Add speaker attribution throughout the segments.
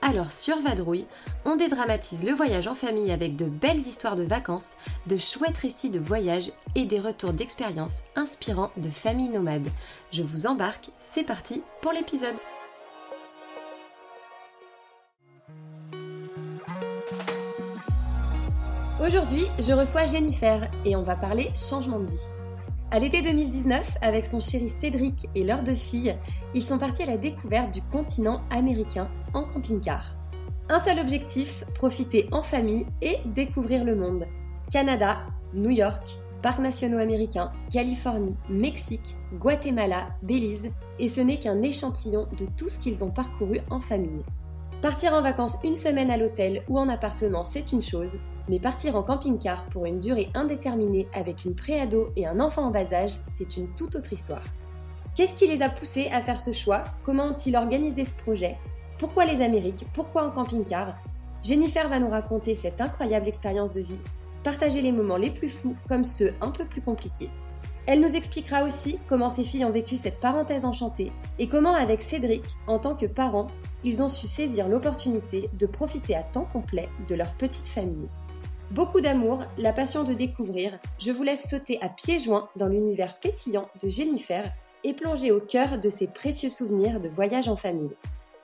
Speaker 1: Alors sur Vadrouille, on dédramatise le voyage en famille avec de belles histoires de vacances, de chouettes récits de voyage et des retours d'expériences inspirants de familles nomades. Je vous embarque, c'est parti pour l'épisode. Aujourd'hui, je reçois Jennifer et on va parler changement de vie. À l'été 2019, avec son chéri Cédric et leurs deux filles, ils sont partis à la découverte du continent américain en camping-car. Un seul objectif, profiter en famille et découvrir le monde. Canada, New York, parcs nationaux américains, Californie, Mexique, Guatemala, Belize, et ce n'est qu'un échantillon de tout ce qu'ils ont parcouru en famille. Partir en vacances une semaine à l'hôtel ou en appartement, c'est une chose, mais partir en camping-car pour une durée indéterminée avec une préado et un enfant en bas âge, c'est une toute autre histoire. Qu'est-ce qui les a poussés à faire ce choix? Comment ont-ils organisé ce projet? Pourquoi les Amériques? Pourquoi en camping-car? Jennifer va nous raconter cette incroyable expérience de vie, partager les moments les plus fous comme ceux un peu plus compliqués. Elle nous expliquera aussi comment ses filles ont vécu cette parenthèse enchantée et comment avec Cédric, en tant que parent, ils ont su saisir l'opportunité de profiter à temps complet de leur petite famille. Beaucoup d'amour, la passion de découvrir, je vous laisse sauter à pieds joints dans l'univers pétillant de Jennifer et plonger au cœur de ses précieux souvenirs de voyage en famille.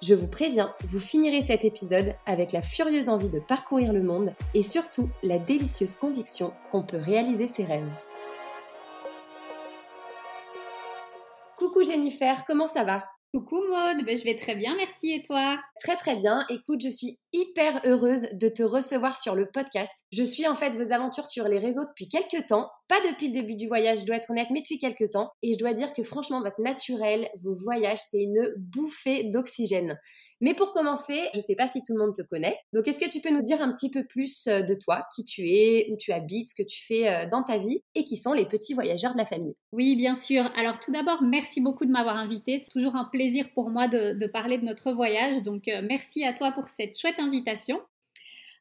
Speaker 1: Je vous préviens, vous finirez cet épisode avec la furieuse envie de parcourir le monde et surtout la délicieuse conviction qu'on peut réaliser ses rêves. Coucou Jennifer, comment ça va?
Speaker 2: Coucou Maud, ben, je vais très bien, merci et toi?
Speaker 1: Très très bien. Écoute, je suis hyper heureuse de te recevoir sur le podcast. Je suis en fait vos aventures sur les réseaux depuis quelques temps. Pas depuis le début du voyage, je dois être honnête, mais depuis quelques temps. Et je dois dire que franchement, votre naturel, vos voyages, c'est une bouffée d'oxygène. Mais pour commencer, je ne sais pas si tout le monde te connaît. Donc, est-ce que tu peux nous dire un petit peu plus euh, de toi, qui tu es, où tu habites, ce que tu fais euh, dans ta vie et qui sont les petits voyageurs de la famille?
Speaker 2: Oui, bien sûr. Alors, tout d'abord, merci beaucoup de m'avoir invité. C'est toujours un plaisir pour moi de, parler de notre voyage. Donc, euh, merci à toi pour cette chouette invitation.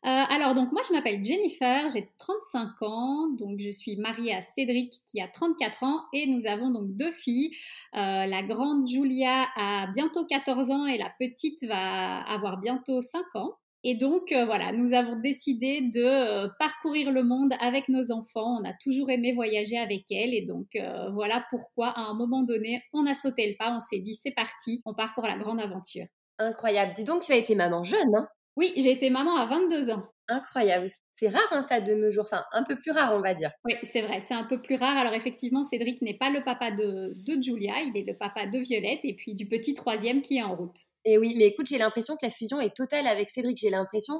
Speaker 2: Euh, alors, donc moi, je m'appelle Jennifer, j'ai 35 ans, donc je suis mariée à Cédric qui a 34 ans et nous avons donc deux filles. Euh, la grande Julia a bientôt 14 ans et la petite va avoir bientôt 5 ans. Et donc euh, voilà, nous avons décidé de parcourir le monde avec nos enfants. On a toujours aimé voyager avec elles et donc voilà pourquoi à un moment donné, on a sauté le pas, on s'est dit c'est parti, on part pour la grande aventure.
Speaker 1: Incroyable. Dis donc, tu as été maman jeune, hein
Speaker 2: oui, j'ai été maman à 22 ans.
Speaker 1: Incroyable. C'est rare hein, ça de nos jours, enfin un peu plus rare on va dire.
Speaker 2: Oui, c'est vrai, c'est un peu plus rare. Alors effectivement, Cédric n'est pas le papa de, de, Julia, il est le papa de Violette et puis du petit troisième qui est en route.
Speaker 1: Et oui, mais écoute, j'ai l'impression que la fusion est totale avec Cédric. J'ai l'impression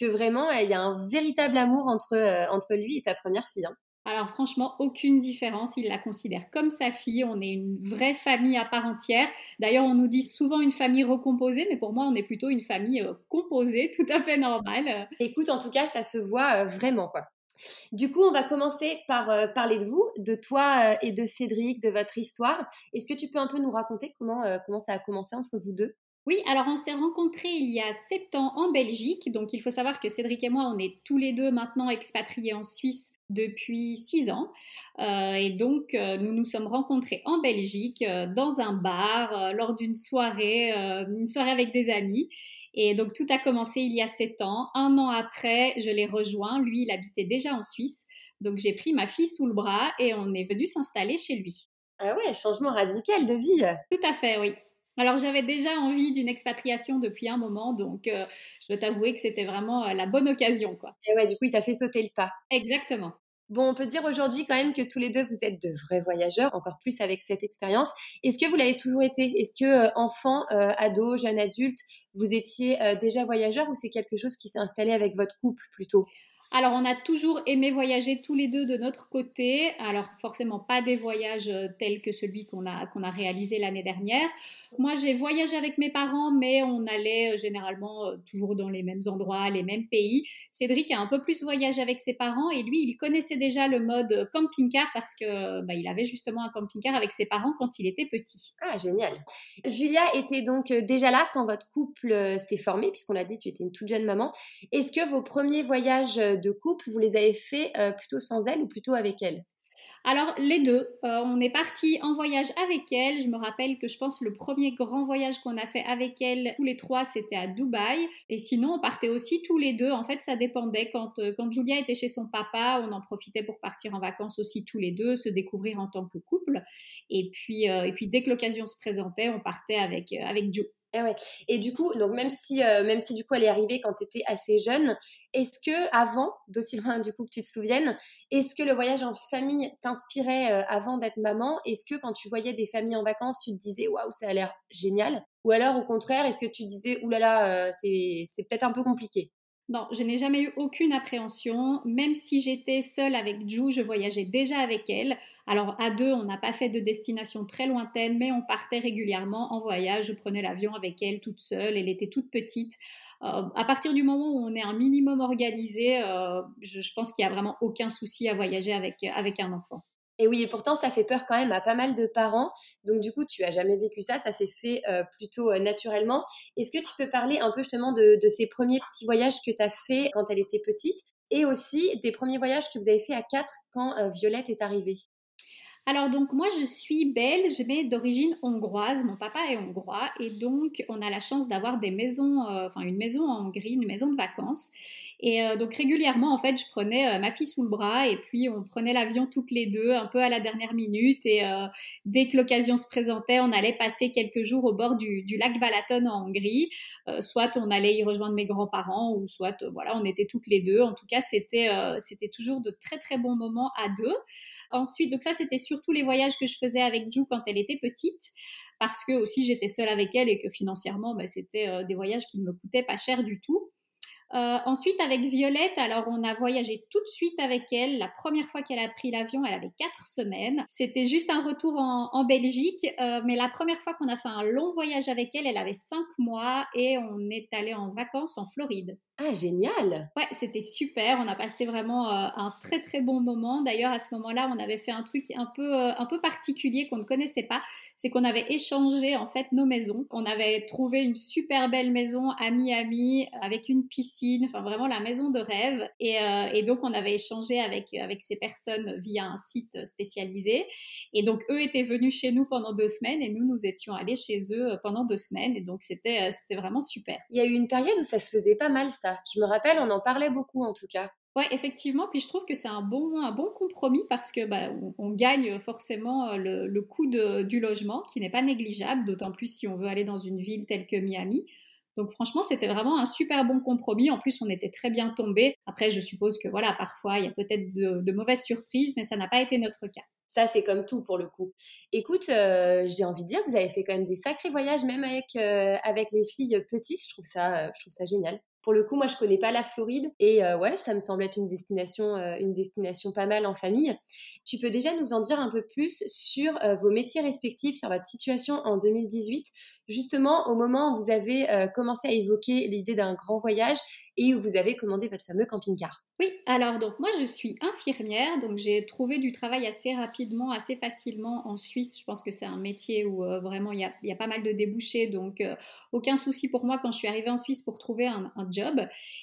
Speaker 1: que vraiment il y a un véritable amour entre, euh, entre lui et ta première fille. Hein.
Speaker 2: Alors franchement, aucune différence. Il la considère comme sa fille. On est une vraie famille à part entière. D'ailleurs, on nous dit souvent une famille recomposée, mais pour moi, on est plutôt une famille euh, composée, tout à fait normale.
Speaker 1: Écoute, en tout cas, ça se voit euh, vraiment, quoi. Du coup, on va commencer par euh, parler de vous, de toi et de Cédric, de votre histoire. Est-ce que tu peux un peu nous raconter comment, comment ça a commencé entre vous deux?
Speaker 2: Oui, alors on s'est rencontrés il y a sept ans en Belgique. Donc il faut savoir que Cédric et moi, on est tous les deux maintenant expatriés en Suisse depuis six ans. Euh, et donc euh, nous nous sommes rencontrés en Belgique euh, dans un bar lors d'une soirée, une soirée avec des amis. Et donc tout a commencé il y a sept ans. Un an après, je l'ai rejoint. Lui, il habitait déjà en Suisse. Donc j'ai pris ma fille sous le bras et on est venu s'installer chez lui.
Speaker 1: Ah ouais, changement radical de vie.
Speaker 2: Tout à fait, oui. Alors j'avais déjà envie d'une expatriation depuis un moment, donc euh, je dois t'avouer que c'était vraiment euh, la bonne occasion. Quoi.
Speaker 1: Et ouais, du coup, il t'a fait sauter le pas.
Speaker 2: Exactement.
Speaker 1: Bon, on peut dire aujourd'hui quand même que tous les deux, vous êtes de vrais voyageurs, encore plus avec cette expérience. Est-ce que vous l'avez toujours été? Est-ce que euh, enfant, ado, jeune adulte, vous étiez déjà voyageur ou c'est quelque chose qui s'est installé avec votre couple plutôt?
Speaker 2: Alors, on a toujours aimé voyager tous les deux de notre côté. Alors, forcément, pas des voyages euh, tels que celui qu'on a, a réalisé l'année dernière. Moi, j'ai voyagé avec mes parents, mais on allait euh, généralement euh, toujours dans les mêmes endroits, les mêmes pays. Cédric a un peu plus voyagé avec ses parents et lui, il connaissait déjà le mode camping-car parce que bah, il avait justement un camping-car avec ses parents quand il était petit.
Speaker 1: Ah, génial. Julia était donc déjà là quand votre couple s'est formé, puisqu'on l'a dit, tu étais une toute jeune maman. Est-ce que vos premiers voyages de couple, vous les avez fait euh, plutôt sans elle ou plutôt avec elle
Speaker 2: alors les deux, euh, on est parti en voyage avec elle. Je me rappelle que je pense le premier grand voyage qu'on a fait avec elle, tous les trois, c'était à Dubaï. Et sinon, on partait aussi tous les deux. En fait, ça dépendait. Quand, euh, quand Julia était chez son papa, on en profitait pour partir en vacances aussi tous les deux, se découvrir en tant que couple. Et puis, et puis dès que l'occasion se présentait, on partait avec, avec Joe.
Speaker 1: Et, eh ouais. et du coup, donc même si, euh, même si du coup elle est arrivée quand tu étais assez jeune, est-ce que avant, d'aussi loin du coup que tu te souviennes, est-ce que le voyage en famille t'inspirait euh, avant d'être maman? Est-ce que quand tu voyais des familles en vacances, tu te disais waouh, ça a l'air génial? Ou alors au contraire, est-ce que tu te disais oulala, là là, euh, c'est peut-être un peu compliqué?
Speaker 2: Non, je n'ai jamais eu aucune appréhension. Même si j'étais seule avec Ju, je voyageais déjà avec elle. Alors à deux, on n'a pas fait de destination très lointaine, mais on partait régulièrement en voyage. Je prenais l'avion avec elle toute seule. Elle était toute petite. Euh, à partir du moment où on est un minimum organisé, euh, je, pense qu'il n'y a vraiment aucun souci à voyager avec, avec un enfant.
Speaker 1: Et oui, et pourtant, ça fait peur quand même à pas mal de parents. Donc, du coup, tu as jamais vécu ça, ça s'est fait euh, plutôt euh, naturellement. Est-ce que tu peux parler un peu justement de, ces premiers petits voyages que tu as fait quand elle était petite et aussi des premiers voyages que vous avez fait à quatre quand euh, Violette est arrivée?
Speaker 2: Alors donc moi je suis belge mais d'origine hongroise, mon papa est hongrois et donc on a la chance d'avoir des maisons, enfin une maison en Hongrie, une maison de vacances et euh, donc régulièrement, en fait, je prenais euh, ma fille sous le bras et puis on prenait l'avion toutes les deux, un peu à la dernière minute. Et euh, dès que l'occasion se présentait, on allait passer quelques jours au bord du, du lac Balaton en Hongrie. soit on allait y rejoindre mes grands-parents, ou soit voilà, on était toutes les deux. En tout cas, c'était c'était toujours de très très bons moments à deux. Ensuite, donc ça, c'était surtout les voyages que je faisais avec Ju quand elle était petite parce que aussi j'étais seule avec elle et que financièrement, bah, c'était des voyages qui ne me coûtaient pas cher du tout. Euh, ensuite, avec Violette, alors on a voyagé tout de suite avec elle. La première fois qu'elle a pris l'avion, elle avait quatre semaines. C'était juste un retour en, en Belgique, euh, mais la première fois qu'on a fait un long voyage avec elle, elle avait cinq mois et on est allé en vacances en Floride.
Speaker 1: Ah, génial
Speaker 2: Ouais, c'était super. On a passé vraiment euh, un très très bon moment. D'ailleurs, à ce moment-là, on avait fait un truc un peu, euh, un peu particulier qu'on ne connaissait pas. C'est qu'on avait échangé en fait nos maisons. On avait trouvé une super belle maison à Miami avec une piscine, enfin vraiment la maison de rêve. Et, euh, et donc, on avait échangé avec, avec ces personnes via un site spécialisé. Et donc, eux étaient venus chez nous pendant deux semaines et nous, nous étions allés chez eux pendant deux semaines. Et donc, c'était c'était vraiment super.
Speaker 1: Il y a eu une période où ça se faisait pas mal, ça je me rappelle, on en parlait beaucoup en tout cas.
Speaker 2: Ouais, effectivement. Puis je trouve que c'est un bon, un bon compromis parce que bah, on, gagne forcément euh, le, coût du logement qui n'est pas négligeable, d'autant plus si on veut aller dans une ville telle que Miami. Donc franchement, c'était vraiment un super bon compromis. En plus, on était très bien tombés. Après, je suppose que voilà, parfois, il y a peut-être de, mauvaises surprises, mais ça n'a pas été notre cas.
Speaker 1: Ça, c'est comme tout pour le coup. Écoute, euh, j'ai envie de dire que vous avez fait quand même des sacrés voyages, même avec, euh, avec les filles petites. Je trouve ça, je trouve ça génial. Pour le coup, moi, je connais pas la Floride et euh, ouais, ça me semble être une destination, euh, une destination pas mal en famille. Tu peux déjà nous en dire un peu plus sur euh, vos métiers respectifs, sur votre situation en 2018, justement au moment où vous avez commencé à évoquer l'idée d'un grand voyage et où vous avez commandé votre fameux camping-car.
Speaker 2: Oui, alors donc moi je suis infirmière, donc j'ai trouvé du travail assez rapidement, assez facilement en Suisse. Je pense que c'est un métier où euh, vraiment il y, a, pas mal de débouchés, donc euh, aucun souci pour moi quand je suis arrivée en Suisse pour trouver un, job.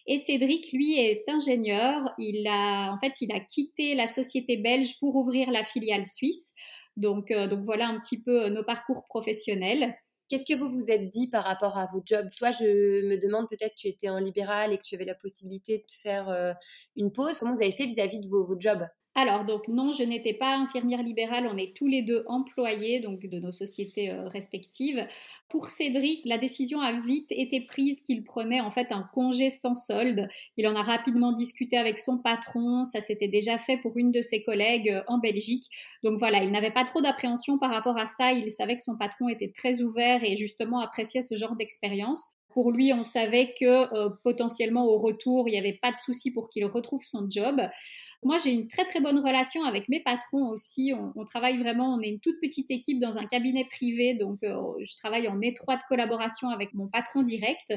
Speaker 2: Et Cédric, lui, est ingénieur. Il a en fait il a quitté la société belge pour ouvrir la filiale suisse. Donc, euh, donc voilà un petit peu nos parcours professionnels.
Speaker 1: Qu'est-ce que vous vous êtes dit par rapport à vos jobs? Toi, je me demande peut-être tu étais en libéral et que tu avais la possibilité de faire euh, une pause. Comment vous avez fait vis-à-vis de vos jobs?
Speaker 2: Alors, donc non, je n'étais pas infirmière libérale, on est tous les deux employés donc de nos sociétés euh, respectives. Pour Cédric, la décision a vite été prise qu'il prenait en fait un congé sans solde. Il en a rapidement discuté avec son patron, ça s'était déjà fait pour une de ses collègues euh, en Belgique. Donc voilà, il n'avait pas trop d'appréhension par rapport à ça, il savait que son patron était très ouvert et justement appréciait ce genre d'expérience. Pour lui, on savait que euh, potentiellement au retour, il n'y avait pas de souci pour qu'il retrouve son job. Moi, j'ai une très très bonne relation avec mes patrons aussi. On, travaille vraiment, on est une toute petite équipe dans un cabinet privé, donc euh, je travaille en étroite collaboration avec mon patron direct.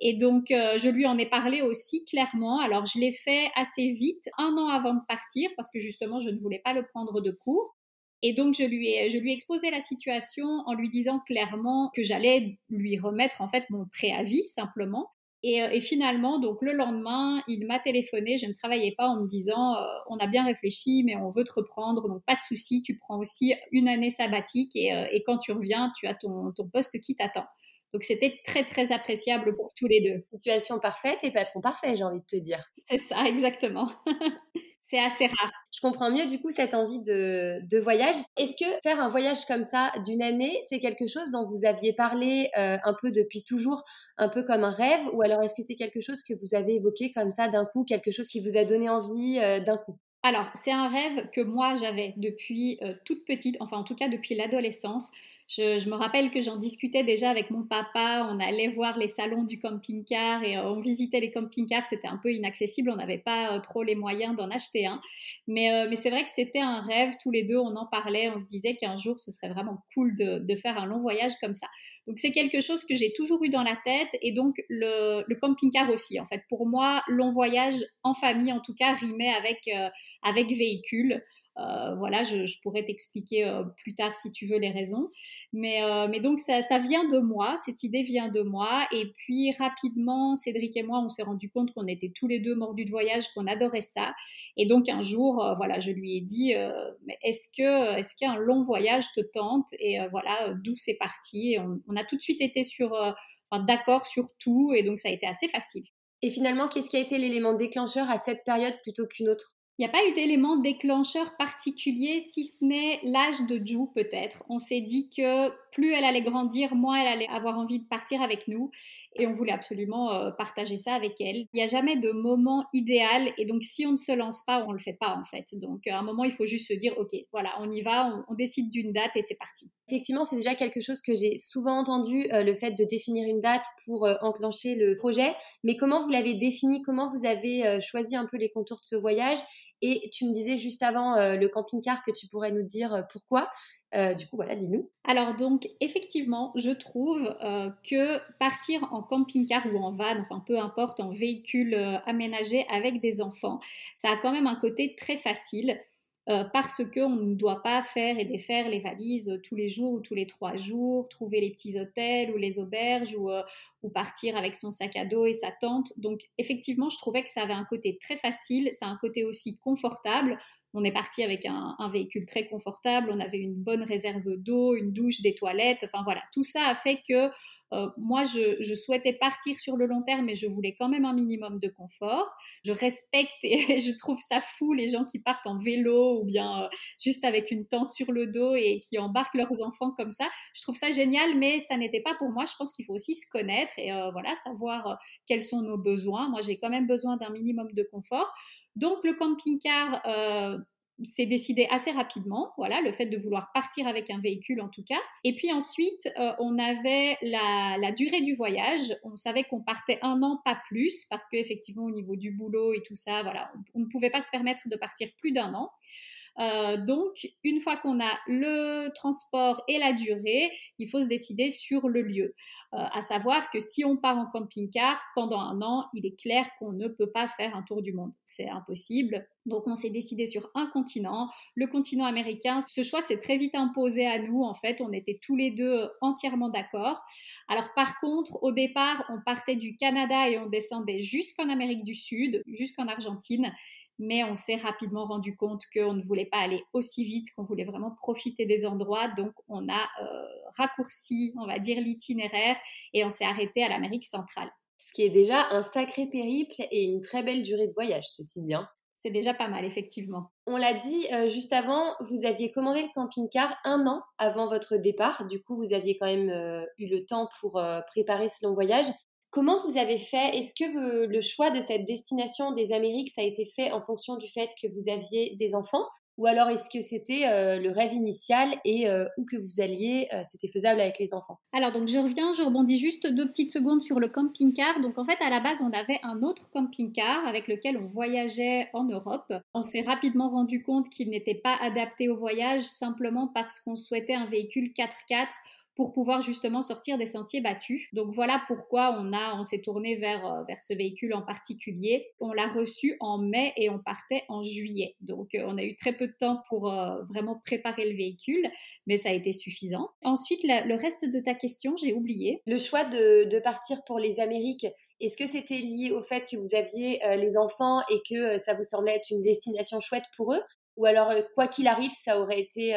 Speaker 2: Et donc, euh, je lui en ai parlé aussi clairement. Alors, je l'ai fait assez vite, un an avant de partir, parce que justement, je ne voulais pas le prendre de court. Et donc, je lui, ai, je lui exposé la situation en lui disant clairement que j'allais lui remettre en fait mon préavis simplement euh, et, finalement, donc le lendemain, il m'a téléphoné, je ne travaillais pas en me disant euh, on a bien réfléchi, mais on veut te reprendre, donc pas de souci, tu prends aussi une année sabbatique et, euh, et quand tu reviens, tu as ton, ton poste qui t'attend. Donc c'était très très appréciable pour tous les deux.
Speaker 1: Situation parfaite et patron parfait, j'ai envie de te dire.
Speaker 2: C'est ça, exactement. c'est assez rare.
Speaker 1: Je comprends mieux du coup cette envie de, de voyage. Est-ce que faire un voyage comme ça d'une année, c'est quelque chose dont vous aviez parlé euh, un peu depuis toujours, un peu comme un rêve, ou alors est-ce que c'est quelque chose que vous avez évoqué comme ça d'un coup, quelque chose qui vous a donné envie euh, d'un coup?
Speaker 2: Alors, c'est un rêve que moi j'avais depuis euh, toute petite, enfin en tout cas depuis l'adolescence. Je, me rappelle que j'en discutais déjà avec mon papa. On allait voir les salons du camping-car et euh, on visitait les camping-cars. C'était un peu inaccessible. On n'avait pas euh, trop les moyens d'en acheter un. Mais, euh, mais c'est vrai que c'était un rêve. Tous les deux, on en parlait. On se disait qu'un jour, ce serait vraiment cool de, faire un long voyage comme ça. Donc, c'est quelque chose que j'ai toujours eu dans la tête. Et donc, le, le camping-car aussi. En fait, pour moi, long voyage en famille, en tout cas, rimait avec, avec véhicule. Euh, voilà, je, pourrais t'expliquer euh, plus tard si tu veux les raisons. Mais, euh, mais donc ça, ça, vient de moi, cette idée vient de moi. Et puis rapidement, Cédric et moi, on s'est rendu compte qu'on était tous les deux mordus de voyage, qu'on adorait ça. Et donc un jour, voilà, je lui ai dit, est-ce que est-ce qu'un long voyage te tente? Et voilà, d'où c'est parti. On, a tout de suite été sur, d'accord sur tout, et donc ça a été assez facile.
Speaker 1: Et finalement, qu'est-ce qui a été l'élément déclencheur à cette période plutôt qu'une autre?
Speaker 2: Il n'y a pas eu d'élément déclencheur particulier, si ce n'est l'âge de Ju peut-être. On s'est dit que plus elle allait grandir, moins elle allait avoir envie de partir avec nous. Et on voulait absolument euh, partager ça avec elle. Il n'y a jamais de moment idéal. Et donc, si on ne se lance pas, on ne le fait pas, en fait. Donc, à un moment, il faut juste se dire, OK, voilà, on y va, on, décide d'une date et c'est parti.
Speaker 1: Effectivement, c'est déjà quelque chose que j'ai souvent entendu, euh, le fait de définir une date pour euh, enclencher le projet. Mais comment vous l'avez défini? Comment vous avez choisi un peu les contours de ce voyage? Et tu me disais juste avant euh, le camping-car que tu pourrais nous dire euh, pourquoi. Euh, du coup, voilà, dis-nous.
Speaker 2: Alors donc, effectivement, je trouve que partir en camping-car ou en van, enfin peu importe, en véhicule aménagé avec des enfants, ça a quand même un côté très facile. Euh, parce qu'on ne doit pas faire et défaire les valises tous les jours ou tous les trois jours, trouver les petits hôtels ou les auberges ou, euh, ou partir avec son sac à dos et sa tente. Donc effectivement, je trouvais que ça avait un côté très facile, ça a un côté aussi confortable. On est parti avec un, véhicule très confortable, on avait une bonne réserve d'eau, une douche, des toilettes, enfin voilà, tout ça a fait que euh, moi, je, souhaitais partir sur le long terme, mais je voulais quand même un minimum de confort. Je respecte et je trouve ça fou les gens qui partent en vélo ou bien euh, juste avec une tente sur le dos et qui embarquent leurs enfants comme ça. Je trouve ça génial, mais ça n'était pas pour moi. Je pense qu'il faut aussi se connaître et euh, voilà, savoir quels sont nos besoins. Moi, j'ai quand même besoin d'un minimum de confort. Donc, le camping-car c'est décidé assez rapidement, voilà, le fait de vouloir partir avec un véhicule en tout cas. Et puis ensuite, euh, on avait la, durée du voyage. On savait qu'on partait un an, pas plus, parce qu'effectivement, au niveau du boulot et tout ça, on ne pouvait pas se permettre de partir plus d'un an. Euh, donc, une fois qu'on a le transport et la durée, il faut se décider sur le lieu. Euh, à savoir que si on part en camping-car pendant un an, il est clair qu'on ne peut pas faire un tour du monde. C'est impossible. Donc, on s'est décidé sur un continent, le continent américain. Ce choix s'est très vite imposé à nous. En fait, on était tous les deux entièrement d'accord. Alors, par contre, au départ, on partait du Canada et on descendait jusqu'en Amérique du Sud, jusqu'en Argentine mais on s'est rapidement rendu compte qu'on ne voulait pas aller aussi vite, qu'on voulait vraiment profiter des endroits. Donc, on a euh, raccourci, on va dire, l'itinéraire et on s'est arrêté à l'Amérique centrale.
Speaker 1: Ce qui est déjà un sacré périple et une très belle durée de voyage, ceci dit. Hein.
Speaker 2: C'est déjà pas mal, effectivement.
Speaker 1: On l'a dit euh, juste avant, vous aviez commandé le camping-car un an avant votre départ. Du coup, vous aviez quand même euh, eu le temps pour préparer ce long voyage. Comment vous avez fait? Est-ce que le choix de cette destination des Amériques, ça a été fait en fonction du fait que vous aviez des enfants? Ou alors est-ce que c'était euh, le rêve initial et euh, où que vous alliez, euh, c'était faisable avec les enfants?
Speaker 2: Alors donc je reviens, je rebondis juste deux petites secondes sur le camping-car. Donc en fait à la base on avait un autre camping-car avec lequel on voyageait en Europe. On s'est rapidement rendu compte qu'il n'était pas adapté au voyage simplement parce qu'on souhaitait un véhicule 4x4 pour pouvoir justement sortir des sentiers battus. Donc voilà pourquoi on a, on s'est tourné vers, euh, vers ce véhicule en particulier. On l'a reçu en mai et on partait en juillet. Donc euh, on a eu très peu de temps pour euh, vraiment préparer le véhicule, mais ça a été suffisant. Ensuite, le reste de ta question, j'ai oublié.
Speaker 1: Le choix de, de partir pour les Amériques, est-ce que c'était lié au fait que vous aviez les enfants et que ça vous semblait être une destination chouette pour eux? Ou alors, quoi qu'il arrive, ça aurait été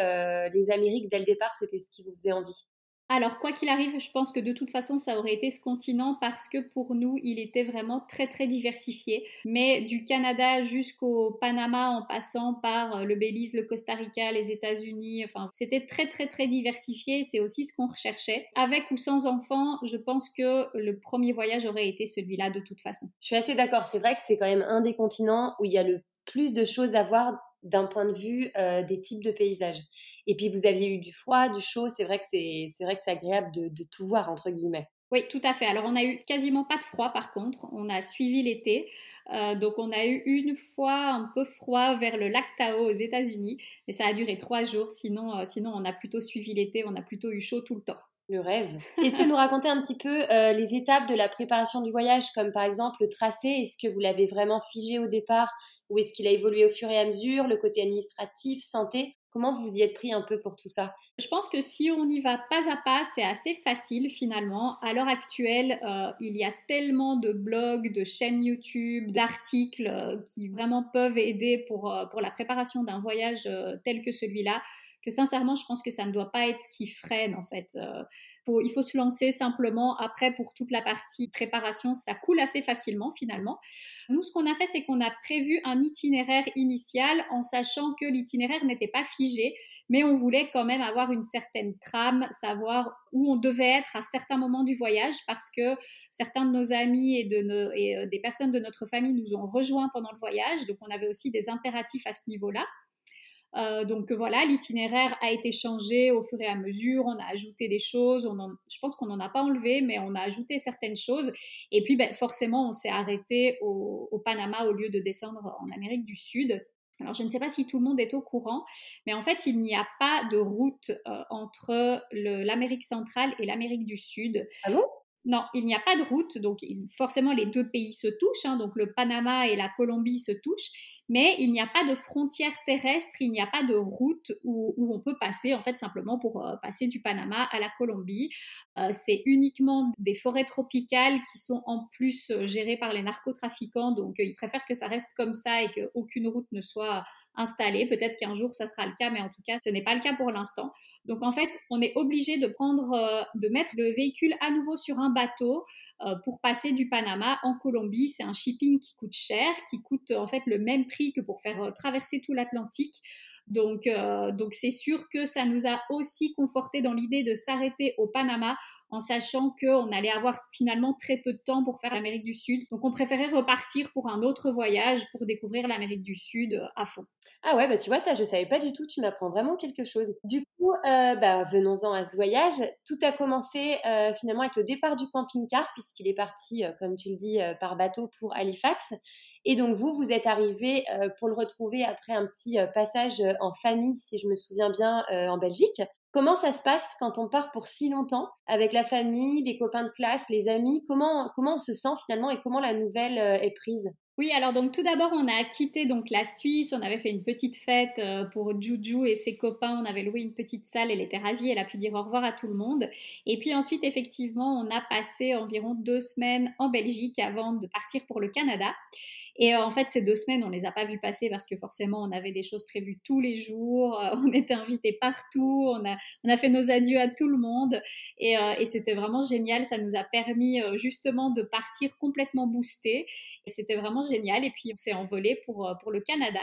Speaker 1: les Amériques dès le départ, c'était ce qui vous faisait envie?
Speaker 2: Alors, quoi qu'il arrive, je pense que de toute façon, ça aurait été ce continent parce que pour nous, il était vraiment très, très diversifié. Mais du Canada jusqu'au Panama, en passant par euh, le Belize, le Costa Rica, les États-Unis, enfin, c'était très, très, très diversifié. C'est aussi ce qu'on recherchait. Avec ou sans enfants, je pense que le premier voyage aurait été celui-là de toute façon.
Speaker 1: Je suis assez d'accord. C'est vrai que c'est quand même un des continents où il y a le plus de choses à voir d'un point de vue euh, des types de paysages. Et puis vous aviez eu du froid, du chaud, c'est vrai que c'est, c'est vrai que c'est agréable de, de, tout voir entre guillemets.
Speaker 2: Oui, tout à fait. Alors on a eu quasiment pas de froid par contre, on a suivi l'été. Euh, donc on a eu une fois un peu froid vers le lac Tao aux États-Unis, mais ça a duré trois jours. Sinon, euh, sinon on a plutôt suivi l'été, on a plutôt eu chaud tout le temps.
Speaker 1: Le rêve. Est-ce que nous raconter un petit peu les étapes de la préparation du voyage, comme par exemple le tracé? Est-ce que vous l'avez vraiment figé au départ ou est-ce qu'il a évolué au fur et à mesure, le côté administratif, santé? Comment vous y êtes pris un peu pour tout ça?
Speaker 2: Je pense que si on y va pas à pas, c'est assez facile finalement. À l'heure actuelle, euh, il y a tellement de blogs, de chaînes YouTube, d'articles euh, qui vraiment peuvent aider pour, euh, pour la préparation d'un voyage tel que celui-là que sincèrement, je pense que ça ne doit pas être ce qui freine en fait. Euh, il faut se lancer simplement. Après, pour toute la partie préparation, ça coule assez facilement finalement. Nous, ce qu'on a fait, c'est qu'on a prévu un itinéraire initial en sachant que l'itinéraire n'était pas figé, mais on voulait quand même avoir une certaine trame, savoir où on devait être à certains moments du voyage parce que certains de nos amis et euh, des personnes de notre famille nous ont rejoints pendant le voyage. Donc, on avait aussi des impératifs à ce niveau-là. Euh, donc voilà, l'itinéraire a été changé au fur et à mesure. On a ajouté des choses. On je pense qu'on n'en a pas enlevé, mais on a ajouté certaines choses. Et puis ben, forcément, on s'est arrêté au, Panama au lieu de descendre en Amérique du Sud. Alors, je ne sais pas si tout le monde est au courant, mais en fait, il n'y a pas de route euh, entre l'Amérique centrale et l'Amérique du Sud.
Speaker 1: Ah bon?
Speaker 2: Non, il n'y a pas de route, donc forcément les deux pays se touchent, hein, donc le Panama et la Colombie se touchent, mais il n'y a pas de frontière terrestre, il n'y a pas de route où, on peut passer, en fait, simplement pour euh, passer du Panama à la Colombie. Euh, c'est uniquement des forêts tropicales qui sont en plus euh, gérées par les narcotrafiquants, donc ils préfèrent que ça reste comme ça et qu'aucune route ne soit installée. Peut-être qu'un jour ça sera le cas, mais en tout cas, ce n'est pas le cas pour l'instant. Donc en fait, on est obligé de prendre, de mettre le véhicule à nouveau sur un bateau euh, pour passer du Panama en Colombie. C'est un shipping qui coûte cher, qui coûte en fait le même prix que pour faire euh, traverser tout l'Atlantique. Donc, euh, donc c'est sûr que ça nous a aussi conforté dans l'idée de s'arrêter au Panama en sachant qu'on allait avoir finalement très peu de temps pour faire l'Amérique du Sud. Donc, on préférait repartir pour un autre voyage pour découvrir l'Amérique du Sud à fond.
Speaker 1: Ah ouais, bah tu vois, ça, je savais pas du tout. Tu m'apprends vraiment quelque chose. Du coup, euh, bah, venons-en à ce voyage. Tout a commencé euh, finalement avec le départ du camping-car, puisqu'il est parti, euh, comme tu le dis, par bateau pour Halifax. Et donc, vous, vous êtes arrivé pour le retrouver après un petit passage en famille, si je me souviens bien, en Belgique. Comment ça se passe quand on part pour si longtemps avec la famille, les copains de classe, les amis? Comment, comment on se sent finalement et comment la nouvelle est prise?
Speaker 2: Oui, alors donc tout d'abord, on a quitté donc la Suisse, on avait fait une petite fête euh, pour Juju et ses copains, on avait loué une petite salle, elle était ravie, elle a pu dire au revoir à tout le monde. Et puis ensuite, effectivement, on a passé environ deux semaines en Belgique avant de partir pour le Canada. Et euh, en fait, ces deux semaines, on les a pas vues passer parce que forcément, on avait des choses prévues tous les jours, euh, on était invités partout, on a, on a fait nos adieux à tout le monde et, euh, et c'était vraiment génial. Ça nous a permis justement de partir complètement boosté et c'était vraiment génial. Et puis, on s'est envolé pour, pour le Canada.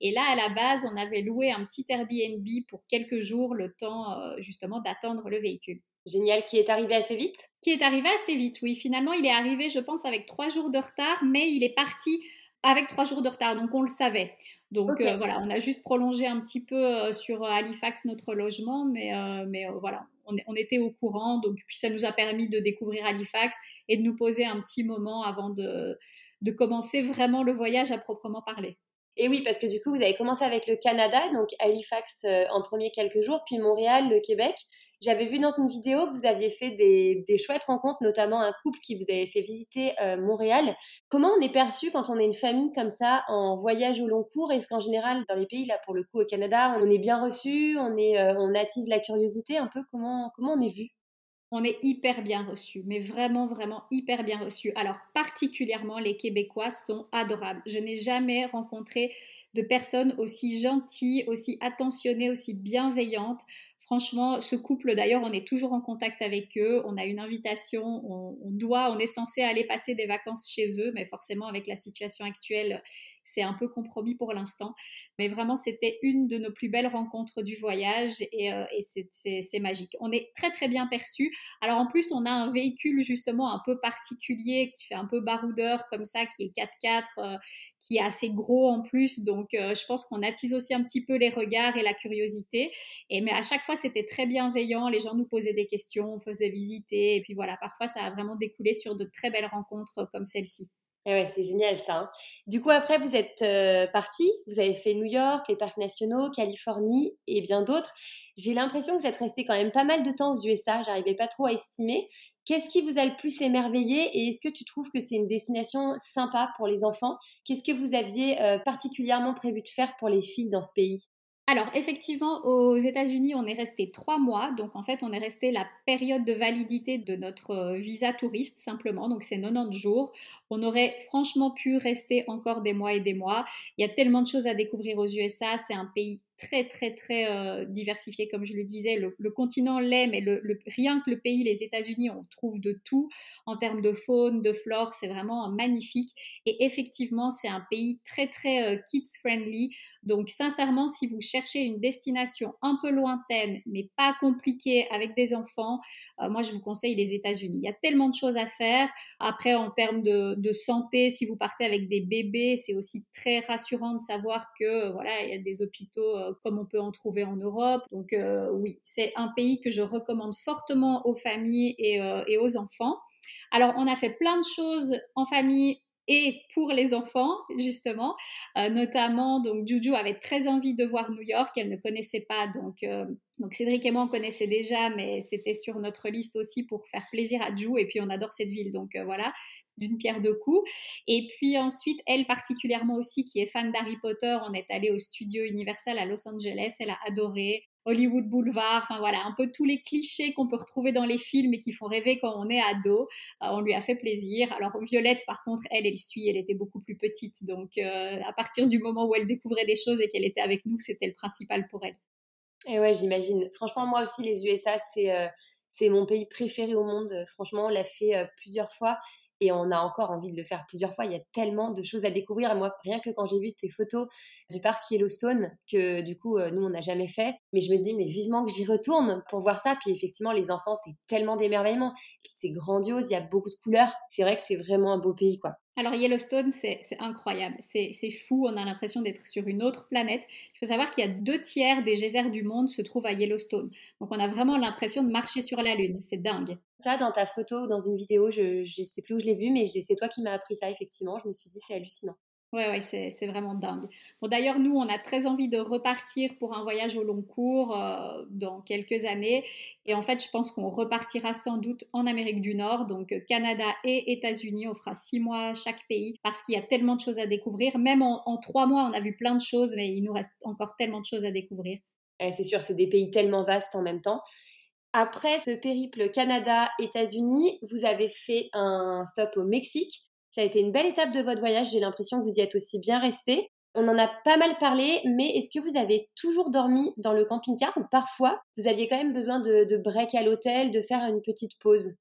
Speaker 2: Et là, à la base, on avait loué un petit Airbnb pour quelques jours, le temps justement d'attendre le véhicule.
Speaker 1: Génial, qui est arrivé assez vite?
Speaker 2: Qui est arrivé assez vite, oui. Finalement, il est arrivé, je pense, avec trois jours de retard, mais il est parti avec trois jours de retard, donc on le savait. Donc euh, voilà, on a juste prolongé un petit peu euh, sur Halifax notre logement, mais, euh, mais voilà, on, on, était au courant. Donc puis ça nous a permis de découvrir Halifax et de nous poser un petit moment avant de, de commencer vraiment le voyage à proprement parler.
Speaker 1: Et oui, parce que du coup, vous avez commencé avec le Canada, donc Halifax euh, en premier quelques jours, puis Montréal, le Québec. J'avais vu dans une vidéo que vous aviez fait des, chouettes rencontres, notamment un couple qui vous avait fait visiter euh, Montréal. Comment on est perçu quand on est une famille comme ça en voyage au long cours? Est-ce qu'en général, dans les pays, là pour le coup au Canada, on est bien reçu, on, est, euh, on attise la curiosité un peu? Comment, comment on est vu?
Speaker 2: On est hyper bien reçus, mais vraiment, vraiment hyper bien reçus. Alors, particulièrement, les Québécois sont adorables. Je n'ai jamais rencontré de personnes aussi gentilles, aussi attentionnées, aussi bienveillantes. Franchement, ce couple, d'ailleurs, on est toujours en contact avec eux. On a une invitation, on, doit, on est censé aller passer des vacances chez eux, mais forcément, avec la situation actuelle, c'est un peu compromis pour l'instant. Mais vraiment, c'était une de nos plus belles rencontres du voyage et, euh, c'est magique. On est très très bien perçu. Alors en plus, on a un véhicule justement un peu particulier qui fait un peu baroudeur comme ça, qui est 4x4, euh, qui est assez gros en plus. Donc euh, je pense qu'on attise aussi un petit peu les regards et la curiosité. Et mais à chaque fois, c'était très bienveillant. Les gens nous posaient des questions, on faisait visiter. Et puis voilà, parfois, ça a vraiment découlé sur de très belles rencontres comme celle-ci.
Speaker 1: Eh ouais, c'est génial ça. Hein. Du coup, après, vous êtes euh, parti, vous avez fait New York, les parcs nationaux, Californie et bien d'autres. J'ai l'impression que vous êtes resté quand même pas mal de temps aux USA, j'arrivais pas trop à estimer. Qu'est-ce qui vous a le plus émerveillé et est-ce que tu trouves que c'est une destination sympa pour les enfants? Qu'est-ce que vous aviez euh, particulièrement prévu de faire pour les filles dans ce pays?
Speaker 2: Alors, effectivement, aux États-Unis, on est resté trois mois. Donc, en fait, on est resté la période de validité de notre euh, visa touriste, simplement. Donc, c'est 90 jours. On aurait franchement pu rester encore des mois et des mois. Il y a tellement de choses à découvrir aux USA. C'est un pays très très très euh, diversifié comme je le disais. Le, continent l'est mais rien que le pays les États-Unis on trouve de tout. En termes de faune de flore c'est vraiment magnifique. Et effectivement c'est un pays très très euh, kids friendly donc sincèrement si vous cherchez une destination un peu lointaine mais pas compliquée avec des enfants euh, moi je vous conseille les États-Unis. Il y a tellement de choses à faire. Après en termes de, de santé si vous partez avec des bébés c'est aussi très rassurant de savoir que voilà il y a des hôpitaux comme on peut en trouver en Europe. Donc euh, oui, c'est un pays que je recommande fortement aux familles et, euh, et aux enfants. Alors on a fait plein de choses en famille et pour les enfants, justement. notamment, donc Juju avait très envie de voir New York, elle ne connaissait pas, donc, donc Cédric et moi on connaissait déjà, mais c'était sur notre liste aussi pour faire plaisir à Ju, et puis on adore cette ville, donc voilà, d'une pierre deux coups. Et puis ensuite, elle particulièrement aussi, qui est fan d'Harry Potter, on est allé au studio Universal à Los Angeles, elle a adoré. Hollywood Boulevard, enfin voilà, un peu tous les clichés qu'on peut retrouver dans les films et qui font rêver quand on est ado. Euh, on lui a fait plaisir. Alors Violette, par contre, elle, elle suit, elle était beaucoup plus petite, donc euh, à partir du moment où elle découvrait des choses et qu'elle était avec nous, c'était le principal pour elle.
Speaker 1: Et ouais, j'imagine. Franchement, moi aussi, les USA, c'est euh, c'est mon pays préféré au monde. Franchement, on l'a fait plusieurs fois et on a encore envie de le faire plusieurs fois. Il y a tellement de choses à découvrir. Moi, rien que quand j'ai vu tes photos du parc Yellowstone, que du coup, euh, nous, on n'a jamais fait, mais je me dis, mais vivement que j'y retourne pour voir ça. Puis effectivement, les enfants, c'est tellement d'émerveillement. C'est grandiose, il y a beaucoup de couleurs. C'est vrai que c'est vraiment un beau pays, quoi.
Speaker 2: Alors Yellowstone, c'est incroyable, c'est fou, on a l'impression d'être sur une autre planète. Il faut savoir qu'il y a deux tiers des geysers du monde se trouvent à Yellowstone. Donc on a vraiment l'impression de marcher sur la Lune, c'est dingue.
Speaker 1: Ça, dans ta photo, dans une vidéo, je ne sais plus où je l'ai vu, mais c'est toi qui m'as appris ça, effectivement. Je me suis dit, c'est hallucinant.
Speaker 2: Ouais, ouais, c'est vraiment dingue. Bon, d'ailleurs, nous, on a très envie de repartir pour un voyage au long cours euh, dans quelques années. Et en fait, je pense qu'on repartira sans doute en Amérique du Nord, donc euh, Canada et États-Unis. On fera six mois chaque pays parce qu'il y a tellement de choses à découvrir. Même en, en, trois mois, on a vu plein de choses, mais il nous reste encore tellement de choses à découvrir.
Speaker 1: c'est sûr, c'est des pays tellement vastes en même temps. Après ce périple Canada-États-Unis, vous avez fait un stop au Mexique. Ça a été une belle étape de votre voyage. J'ai l'impression que vous y êtes aussi bien resté. On en a pas mal parlé, mais est-ce que vous avez toujours dormi dans le camping-car ou parfois vous aviez quand même besoin de, break à l'hôtel, de faire une petite pause?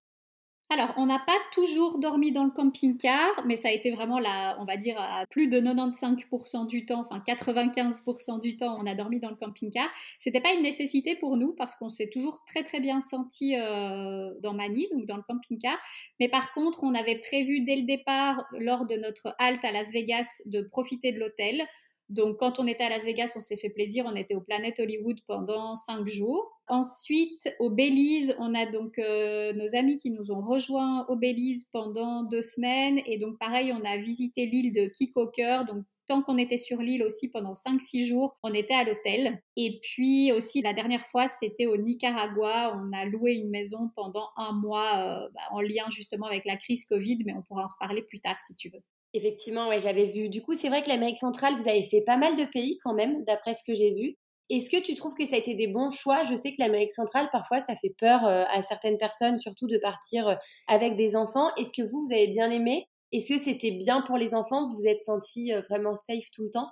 Speaker 2: Alors, on n'a pas toujours dormi dans le camping-car, mais ça a été vraiment, la, on va dire, à plus de 95% du temps, enfin 95% du temps, on a dormi dans le camping-car. C'était pas une nécessité pour nous parce qu'on s'est toujours très très bien senti euh, dans Manille, donc dans le camping-car. Mais par contre, on avait prévu dès le départ, lors de notre halte à Las Vegas, de profiter de l'hôtel. Donc, quand on était à Las Vegas, on s'est fait plaisir. On était au Planet Hollywood pendant cinq jours. Ensuite, au Belize, on a donc euh, nos amis qui nous ont rejoints au Belize pendant deux semaines. Et donc, pareil, on a visité l'île de Kikoker. Donc, tant qu'on était sur l'île aussi pendant 5-6 jours, on était à l'hôtel. Et puis aussi, la dernière fois, c'était au Nicaragua. On a loué une maison pendant un mois euh, bah, en lien justement avec la crise Covid, mais on pourra en reparler plus tard si tu veux.
Speaker 1: Effectivement, ouais, j'avais vu. Du coup, c'est vrai que l'Amérique centrale, vous avez fait pas mal de pays quand même, d'après ce que j'ai vu. Est-ce que tu trouves que ça a été des bons choix? Je sais que l'Amérique centrale, parfois, ça fait peur euh, à certaines personnes, surtout de partir euh, avec des enfants. Est-ce que vous, vous avez bien aimé? Est-ce que c'était bien pour les enfants? Vous vous êtes senti euh, vraiment safe tout le temps?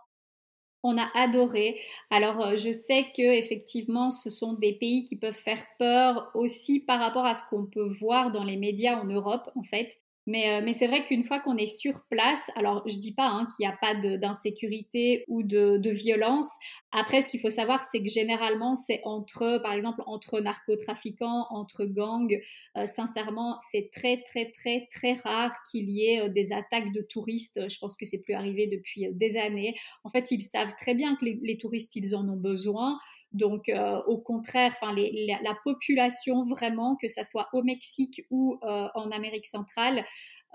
Speaker 2: On a adoré. Alors, je sais que effectivement, ce sont des pays qui peuvent faire peur aussi par rapport à ce qu'on peut voir dans les médias en Europe, en fait. Mais, euh, mais c'est vrai qu'une fois qu'on est sur place, alors je dis pas hein, qu'il n'y a pas d'insécurité ou de, violence. Après, ce qu'il faut savoir, c'est que généralement, c'est entre, par exemple, entre narcotrafiquants, entre gangs. Euh, sincèrement, c'est très, très, très, très rare qu'il y ait euh, des attaques de touristes. Je pense que c'est plus arrivé depuis des années. En fait, ils savent très bien que les, touristes, ils en ont besoin. Donc, euh, au contraire, enfin, la, population vraiment, que ça soit au Mexique ou euh, en Amérique centrale,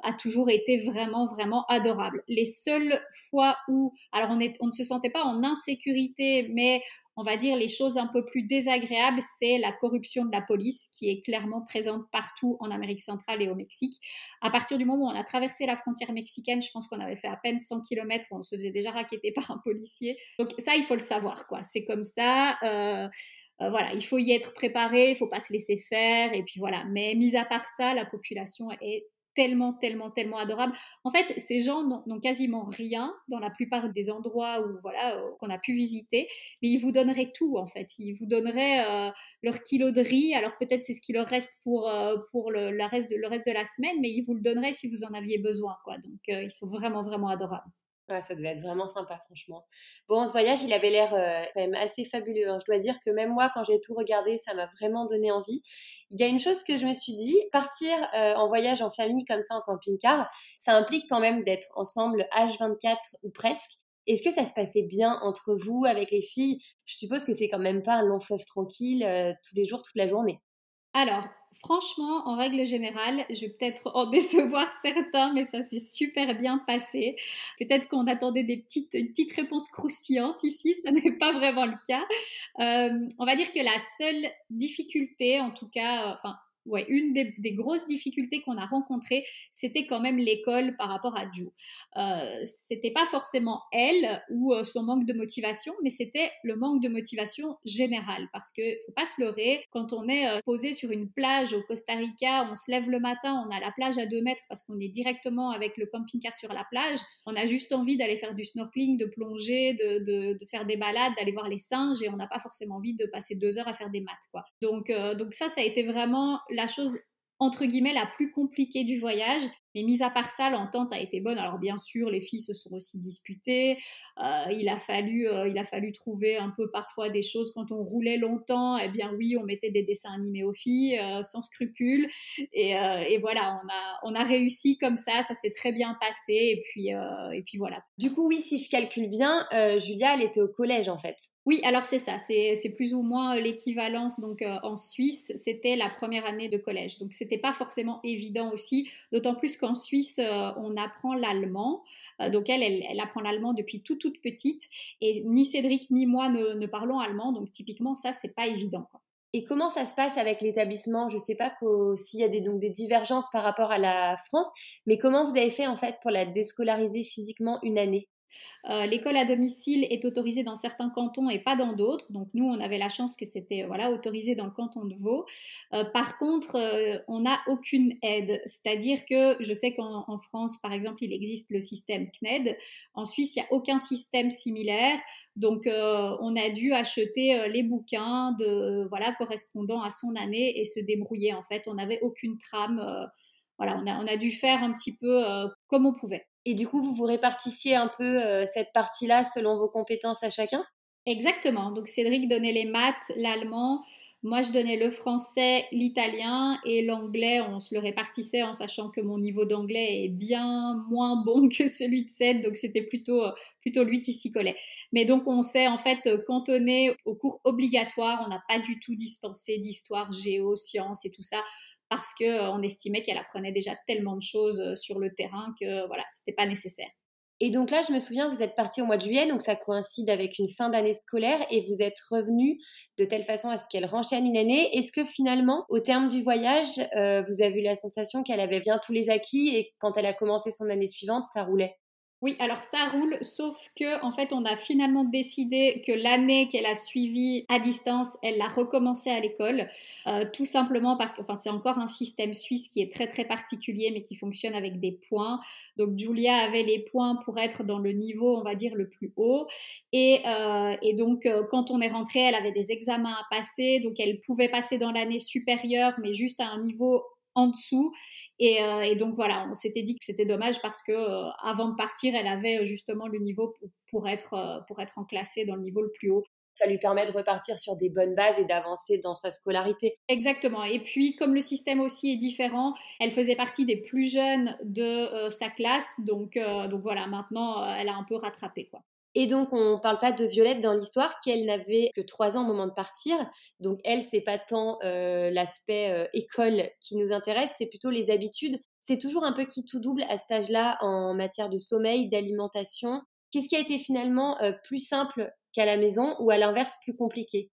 Speaker 2: a toujours été vraiment, vraiment adorable. Les seules fois où, alors on, est, on ne se sentait pas en insécurité, mais on va dire les choses un peu plus désagréables, c'est la corruption de la police qui est clairement présente partout en Amérique centrale et au Mexique. À partir du moment où on a traversé la frontière mexicaine, je pense qu'on avait fait à peine 100 km, on se faisait déjà raqueter par un policier. Donc ça, il faut le savoir, quoi. C'est comme ça. Euh, euh, voilà, il faut y être préparé, il faut pas se laisser faire, et puis voilà. Mais mis à part ça, la population est tellement, tellement, tellement adorable. En fait, ces gens n'ont quasiment rien dans la plupart des endroits où voilà euh, qu'on a pu visiter, mais ils vous donneraient tout en fait. Ils vous donneraient euh, leur kilo de riz. Alors peut-être c'est ce qui leur reste pour euh, pour le, reste de, le reste de la semaine, mais ils vous le donneraient si vous en aviez besoin quoi. Donc ils sont vraiment vraiment adorables
Speaker 1: ça devait être vraiment sympa, franchement. Bon, ce voyage, il avait l'air euh, quand même assez fabuleux. Hein. Je dois dire que même moi, quand j'ai tout regardé, ça m'a vraiment donné envie. Il y a une chose que je me suis dit, partir euh, en voyage en famille comme ça en camping-car, ça implique quand même d'être ensemble H24 ou presque. Est-ce que ça se passait bien entre vous, avec les filles? Je suppose que c'est quand même pas un long fleuve tranquille euh, tous les jours, toute la journée.
Speaker 2: Alors, franchement, en règle générale, je vais peut-être en décevoir certains, mais ça s'est super bien passé. Peut-être qu'on attendait des petites, une petite réponse croustillante ici, ça n'est pas vraiment le cas. Euh, on va dire que la seule difficulté, en tout cas, euh, enfin, ouais, une des, grosses difficultés qu'on a rencontrées, c'était quand même l'école par rapport à Ju. Euh, c'était pas forcément elle ou euh, son manque de motivation, mais c'était le manque de motivation générale. Parce que faut pas se leurrer, quand on est euh, posé sur une plage au Costa Rica, on se lève le matin, on a la plage à deux mètres parce qu'on est directement avec le camping-car sur la plage. On a juste envie d'aller faire du snorkeling, de plonger, de, faire des balades, d'aller voir les singes, et on n'a pas forcément envie de passer deux heures à faire des maths, quoi. Donc, euh, donc ça, ça a été vraiment la chose entre guillemets la plus compliquée du voyage. Mais mis à part ça, l'entente a été bonne. Alors bien sûr, les filles se sont aussi disputées. Euh, il a fallu, euh, il a fallu trouver un peu parfois des choses quand on roulait longtemps. Eh bien oui, on mettait des dessins animés aux filles euh, sans scrupules. Et, et, voilà, on a, on a réussi comme ça. Ça s'est très bien passé. Et puis, et puis voilà.
Speaker 1: Du coup, oui, si je calcule bien, Julia, elle était au collège en fait.
Speaker 2: Oui, alors c'est ça, c'est plus ou moins l'équivalence. Donc en Suisse, c'était la première année de collège. Donc c'était pas forcément évident aussi, d'autant plus qu'en Suisse, euh, on apprend l'allemand. Euh, donc elle, elle, apprend l'allemand depuis toute toute petite. Et ni Cédric ni moi ne, parlons allemand. Donc typiquement, ça, c'est pas évident.
Speaker 1: Et comment ça se passe avec l'établissement? Je ne sais pas s'il y a des, donc des divergences par rapport à la France, mais comment vous avez fait en fait pour la déscolariser physiquement une année?
Speaker 2: Euh, l'école à domicile est autorisée dans certains cantons et pas dans d'autres. Donc nous, on avait la chance que c'était voilà autorisé dans le canton de Vaud. Euh, par contre, euh, on n'a aucune aide. C'est-à-dire que je sais qu'en France, par exemple, il existe le système CNED. En Suisse, il n'y a aucun système similaire. Donc on a dû acheter les bouquins de voilà correspondant à son année et se débrouiller. En fait, on n'avait aucune trame voilà, on a, on a dû faire un petit peu comme on pouvait.
Speaker 1: Et du coup, vous vous répartissiez un peu cette partie-là selon vos compétences à chacun?
Speaker 2: Exactement. Donc Cédric donnait les maths, l'allemand. Moi, je donnais le français, l'italien et l'anglais. On se le répartissait en sachant que mon niveau d'anglais est bien moins bon que celui de Ced, donc c'était plutôt, plutôt lui qui s'y collait. Mais donc, on s'est en fait cantonné aux cours obligatoires. On n'a pas du tout dispensé d'histoire, géo, sciences et tout ça parce qu'on estimait qu'elle apprenait déjà tellement de choses sur le terrain que voilà, c'était pas nécessaire.
Speaker 1: Et donc là, je me souviens, vous êtes parti au mois de juillet, donc ça coïncide avec une fin d'année scolaire et vous êtes revenu de telle façon à ce qu'elle renchaîne une année. Est-ce que finalement, au terme du voyage, euh, vous avez eu la sensation qu'elle avait bien tous les acquis et quand elle a commencé son année suivante, ça roulait?
Speaker 2: Oui, alors ça roule, sauf que en fait, on a finalement décidé que l'année qu'elle a suivie à distance, elle l'a recommencé à l'école, euh, tout simplement parce que, enfin, c'est encore un système suisse qui est très très particulier, mais qui fonctionne avec des points. Donc Julia avait les points pour être dans le niveau, on va dire, le plus haut, et, euh, et donc euh, quand on est rentré, elle avait des examens à passer, donc elle pouvait passer dans l'année supérieure, mais juste à un niveau en dessous. Euh, et, donc voilà, on s'était dit que c'était dommage parce que euh, avant de partir, elle avait euh, justement le niveau pour, être, pour être enclassée dans le niveau le plus haut.
Speaker 1: Ça lui permet de repartir sur des bonnes bases et d'avancer dans sa scolarité.
Speaker 2: Exactement. Et puis, comme le système aussi est différent, elle faisait partie des plus jeunes de sa classe. Donc, donc voilà, maintenant, elle a un peu rattrapé. Quoi.
Speaker 1: Et donc, on ne parle pas de Violette dans l'histoire, qui elle n'avait que trois ans au moment de partir. Donc, elle, c'est pas tant euh, l'aspect euh, école qui nous intéresse, c'est plutôt les habitudes. C'est toujours un peu qui tout double à cet âge-là en matière de sommeil, d'alimentation. Qu'est-ce qui a été finalement euh, plus simple qu'à la maison ou à l'inverse plus compliqué?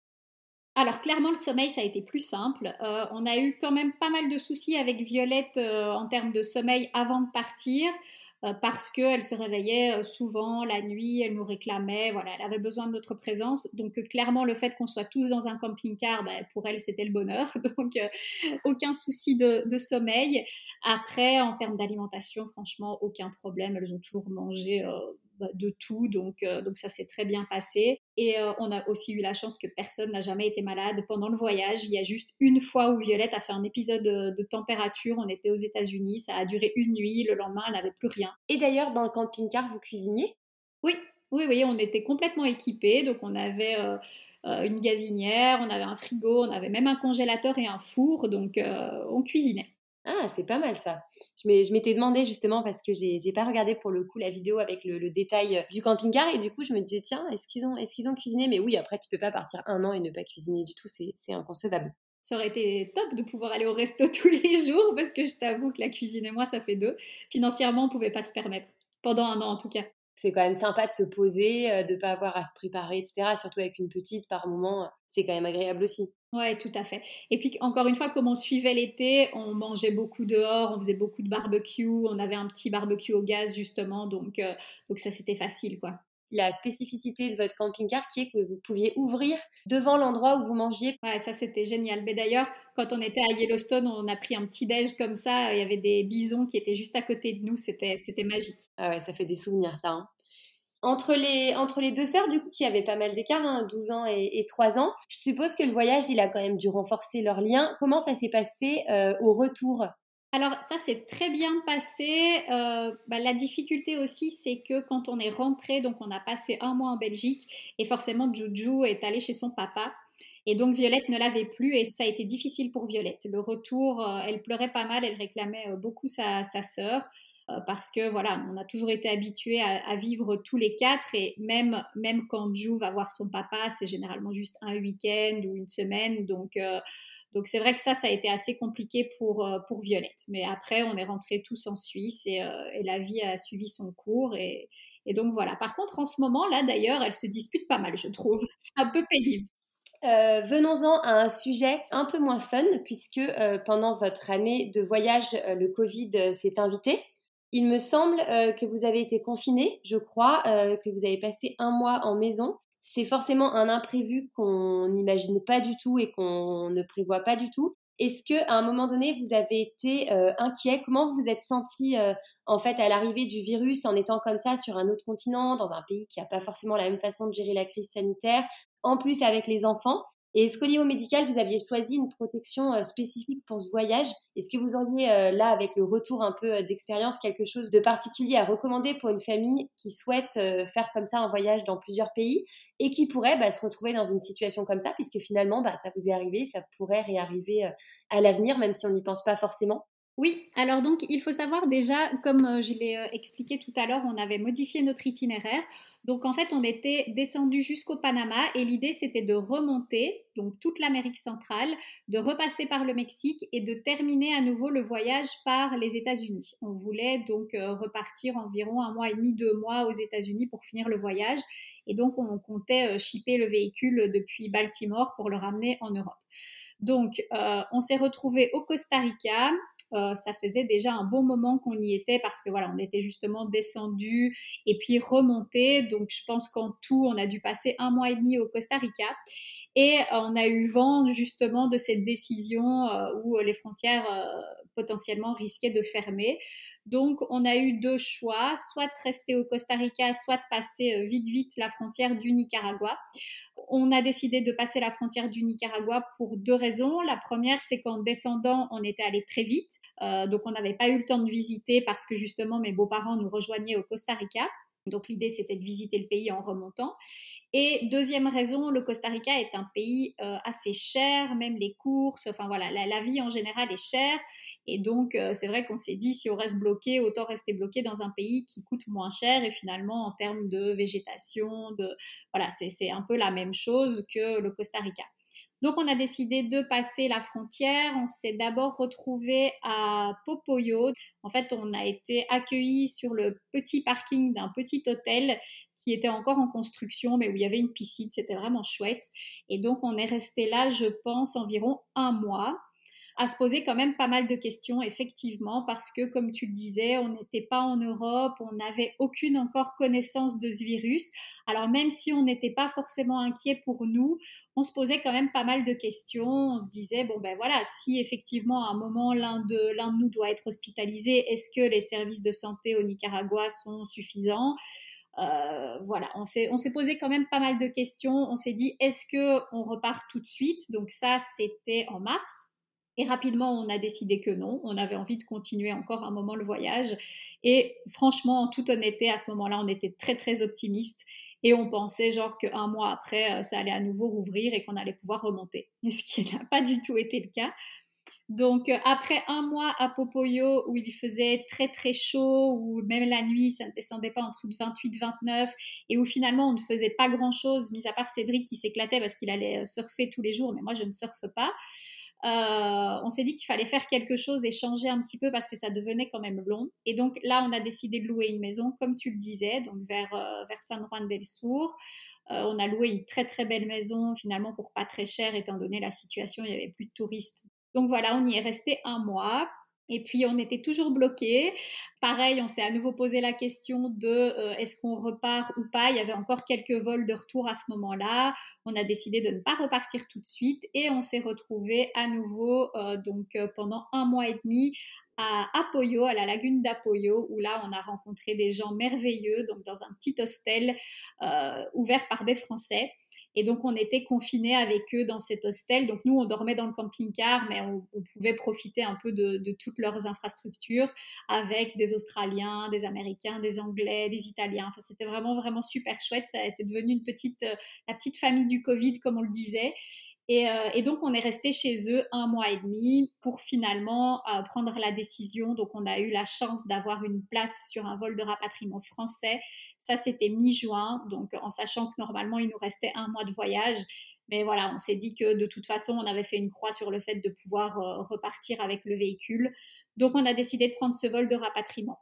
Speaker 2: Alors clairement, le sommeil, ça a été plus simple. on a eu quand même pas mal de soucis avec Violette en termes de sommeil avant de partir. Euh, parce qu'elle se réveillait euh, souvent la nuit, elle nous réclamait, voilà, elle avait besoin de notre présence. Donc euh, clairement, le fait qu'on soit tous dans un camping-car, ben, pour elle, c'était le bonheur. Donc aucun souci de, de, sommeil. Après, en termes d'alimentation, franchement, aucun problème. Elles ont toujours mangé bah, de tout, donc, euh, donc ça s'est très bien passé. Et euh, on a aussi eu la chance que personne n'a jamais été malade pendant le voyage. Il y a juste une fois où Violette a fait un épisode de, température, on était aux États-Unis, ça a duré une nuit, le lendemain elle n'avait plus rien.
Speaker 1: Et d'ailleurs, dans le camping-car, vous cuisiniez?
Speaker 2: Oui, oui, oui, on était complètement équipés, donc on avait... Euh, une gazinière, on avait un frigo, on avait même un congélateur et un four, donc on cuisinait.
Speaker 1: Ah, c'est pas mal ça. Je m'étais demandé justement parce que j'ai pas regardé pour le coup la vidéo avec le, détail euh, du camping-car et du coup je me disais tiens est-ce qu'ils ont est-ce qu'ils ont cuisiné? Mais oui après tu peux pas partir un an et ne pas cuisiner du tout c'est inconcevable.
Speaker 2: Ça aurait été top de pouvoir aller au resto tous les jours parce que je t'avoue que la cuisine et moi ça fait deux. Financièrement on pouvait pas se permettre pendant un an en tout cas
Speaker 1: c'est quand même sympa de se poser, euh, de ne pas avoir à se préparer, etc. Surtout avec une petite par moment, c'est quand même agréable aussi.
Speaker 2: Ouais, tout à fait. Et puis encore une fois, comme on suivait l'été, on mangeait beaucoup dehors, on faisait beaucoup de barbecue, on avait un petit barbecue au gaz justement, donc euh, donc ça c'était facile quoi
Speaker 1: la spécificité de votre camping-car qui est que vous pouviez ouvrir devant l'endroit où vous mangiez.
Speaker 2: Ouais, ça c'était génial. Mais d'ailleurs, quand on était à Yellowstone, on a pris un petit déj comme ça. Il y avait des bisons qui étaient juste à côté de nous. C'était, c'était magique.
Speaker 1: Ah ouais, ça fait des souvenirs ça. Hein. Entre les, entre les deux sœurs, du coup, qui avaient pas mal d'écart, hein, 12 ans et, 3 ans, je suppose que le voyage, il a quand même dû renforcer leur lien. Comment ça s'est passé euh, au retour?
Speaker 2: Alors ça s'est très bien passé. Euh, bah, la difficulté aussi, c'est que quand on est rentré, donc on a passé un mois en Belgique et forcément Juju est allé chez son papa. Et donc Violette ne l'avait plus et ça a été difficile pour Violette. Le retour, euh, elle pleurait pas mal, elle réclamait euh, beaucoup sa, sa sœur parce que voilà, on a toujours été habitués à, vivre tous les quatre et même, même quand Ju va voir son papa, c'est généralement juste un week-end ou une semaine. Donc donc c'est vrai que ça, ça a été assez compliqué pour, euh, pour Violette. Mais après, on est rentrés tous en Suisse et, euh, et la vie a suivi son cours. Et, et, donc voilà. Par contre, en ce moment, là d'ailleurs, elle se dispute pas mal, je trouve. C'est un peu pénible.
Speaker 1: Euh, venons-en à un sujet un peu moins fun, puisque pendant votre année de voyage, le Covid s'est invité. Il me semble que vous avez été confiné, je crois, que vous avez passé un mois en maison c'est forcément un imprévu qu'on n'imagine pas du tout et qu'on ne prévoit pas du tout. Est-ce que à un moment donné vous avez été euh, inquiet? Comment vous vous êtes senti euh, en fait à l'arrivée du virus en étant comme ça sur un autre continent, dans un pays qui n'a pas forcément la même façon de gérer la crise sanitaire, en plus avec les enfants Et est-ce qu'au niveau médical, vous aviez choisi une protection euh, spécifique pour ce voyage? Est-ce que vous auriez euh, là, avec le retour un peu euh, d'expérience, quelque chose de particulier à recommander pour une famille qui souhaite faire comme ça un voyage dans plusieurs pays et qui pourrait bah, se retrouver dans une situation comme ça, puisque finalement, bah, ça vous est arrivé, ça pourrait réarriver à l'avenir, même si on n'y pense pas forcément
Speaker 2: oui, alors donc il faut savoir déjà, comme je l'ai expliqué tout à l'heure, on avait modifié notre itinéraire. Donc en fait, on était descendu jusqu'au Panama et l'idée c'était de remonter, donc toute l'Amérique centrale, de repasser par le Mexique et de terminer à nouveau le voyage par les États-Unis. On voulait donc euh, repartir environ un mois et demi, deux mois aux États-Unis pour finir le voyage et donc on comptait euh, shipper le véhicule depuis Baltimore pour le ramener en Europe. Donc, euh, on s'est retrouvé au Costa Rica euh, ça faisait déjà un bon moment qu'on y était parce que voilà, on était justement descendu et puis remonté. Donc je pense qu'en tout, on a dû passer un mois et demi au Costa Rica. Et on a eu vent justement de cette décision euh, où les frontières euh, potentiellement risquaient de fermer. Donc, on a eu deux choix, soit de rester au Costa Rica, soit de passer vite, vite la frontière du Nicaragua. On a décidé de passer la frontière du Nicaragua pour deux raisons. La première, c'est qu'en descendant, on était allé très vite. Euh, donc, on n'avait pas eu le temps de visiter parce que justement, mes beaux-parents nous rejoignaient au Costa Rica. Donc l'idée, c'était de visiter le pays en remontant. Et deuxième raison, le Costa Rica est un pays euh, assez cher, même les courses, enfin voilà, la, vie en général est chère. Et donc, euh, c'est vrai qu'on s'est dit, si on reste bloqué, autant rester bloqué dans un pays qui coûte moins cher. Et finalement, en termes de végétation, de voilà, c'est un peu la même chose que le Costa Rica. Donc, on a décidé de passer la frontière. On s'est d'abord retrouvé à Popoyo. En fait, on a été accueillis sur le petit parking d'un petit hôtel qui était encore en construction, mais où il y avait une piscine. C'était vraiment chouette. Et donc, on est resté là, je pense, environ un mois à se poser quand même pas mal de questions, effectivement, parce que, comme tu le disais, on n'était pas en Europe, on n'avait aucune encore connaissance de ce virus. Alors, même si on n'était pas forcément inquiet pour nous, on se posait quand même pas mal de questions. On se disait, bon, ben voilà, si effectivement, à un moment, l'un de, l'un de nous doit être hospitalisé, est-ce que les services de santé au Nicaragua sont suffisants? Euh, voilà, on s'est, on s'est posé quand même pas mal de questions. On s'est dit, est-ce que on repart tout de suite? Donc ça, c'était en mars. Et rapidement, on a décidé que non. On avait envie de continuer encore un moment le voyage. Et franchement, en toute honnêteté, à ce moment-là, on était très, très optimiste. Et on pensait genre qu'un mois après, euh, ça allait à nouveau rouvrir et qu'on allait pouvoir remonter. Ce qui n'a pas du tout été le cas. Donc euh, après un mois à Popoyo où il faisait très très chaud, où même la nuit ça ne descendait pas en dessous de 28-29 et où finalement on ne faisait pas grand chose, mis à part Cédric qui s'éclatait parce qu'il allait euh, surfer tous les jours, mais moi je ne surfe pas. Euh, on s'est dit qu'il fallait faire quelque chose et changer un petit peu parce que ça devenait quand même long. Et donc là, on a décidé de louer une maison, comme tu le disais, donc vers, euh, vers San Juan del Sur. Euh, on a loué une très très belle maison finalement pour pas très cher étant donné la situation, il y avait plus de touristes. Donc voilà, on y est resté un mois. Et puis on était toujours bloqué. Pareil, on s'est à nouveau posé la question de euh, est-ce qu'on repart ou pas? Il y avait encore quelques vols de retour à ce moment-là. On a décidé de ne pas repartir tout de suite et on s'est retrouvé à nouveau euh, donc euh, pendant un mois et demi à Apoyo, à la lagune d'Apoyo, où là on a rencontré des gens merveilleux, donc dans un petit hostel ouvert par des Français. Et donc, on était confinés avec eux dans cet hostel. Donc, nous, on dormait dans le camping-car, mais on, pouvait profiter un peu de, toutes leurs infrastructures avec des Australiens, des Américains, des Anglais, des Italiens. Enfin, c'était vraiment, vraiment super chouette. C'est devenu une petite, euh, la petite famille du Covid, comme on le disait. Euh, et, donc, on est resté chez eux un mois et demi pour finalement euh, prendre la décision. Donc, on a eu la chance d'avoir une place sur un vol de rapatriement français. Ça, c'était mi-juin. Donc, en sachant que normalement, il nous restait un mois de voyage. Mais voilà, on s'est dit que de toute façon, on avait fait une croix sur le fait de pouvoir euh, repartir avec le véhicule. Donc, on a décidé de prendre ce vol de rapatriement.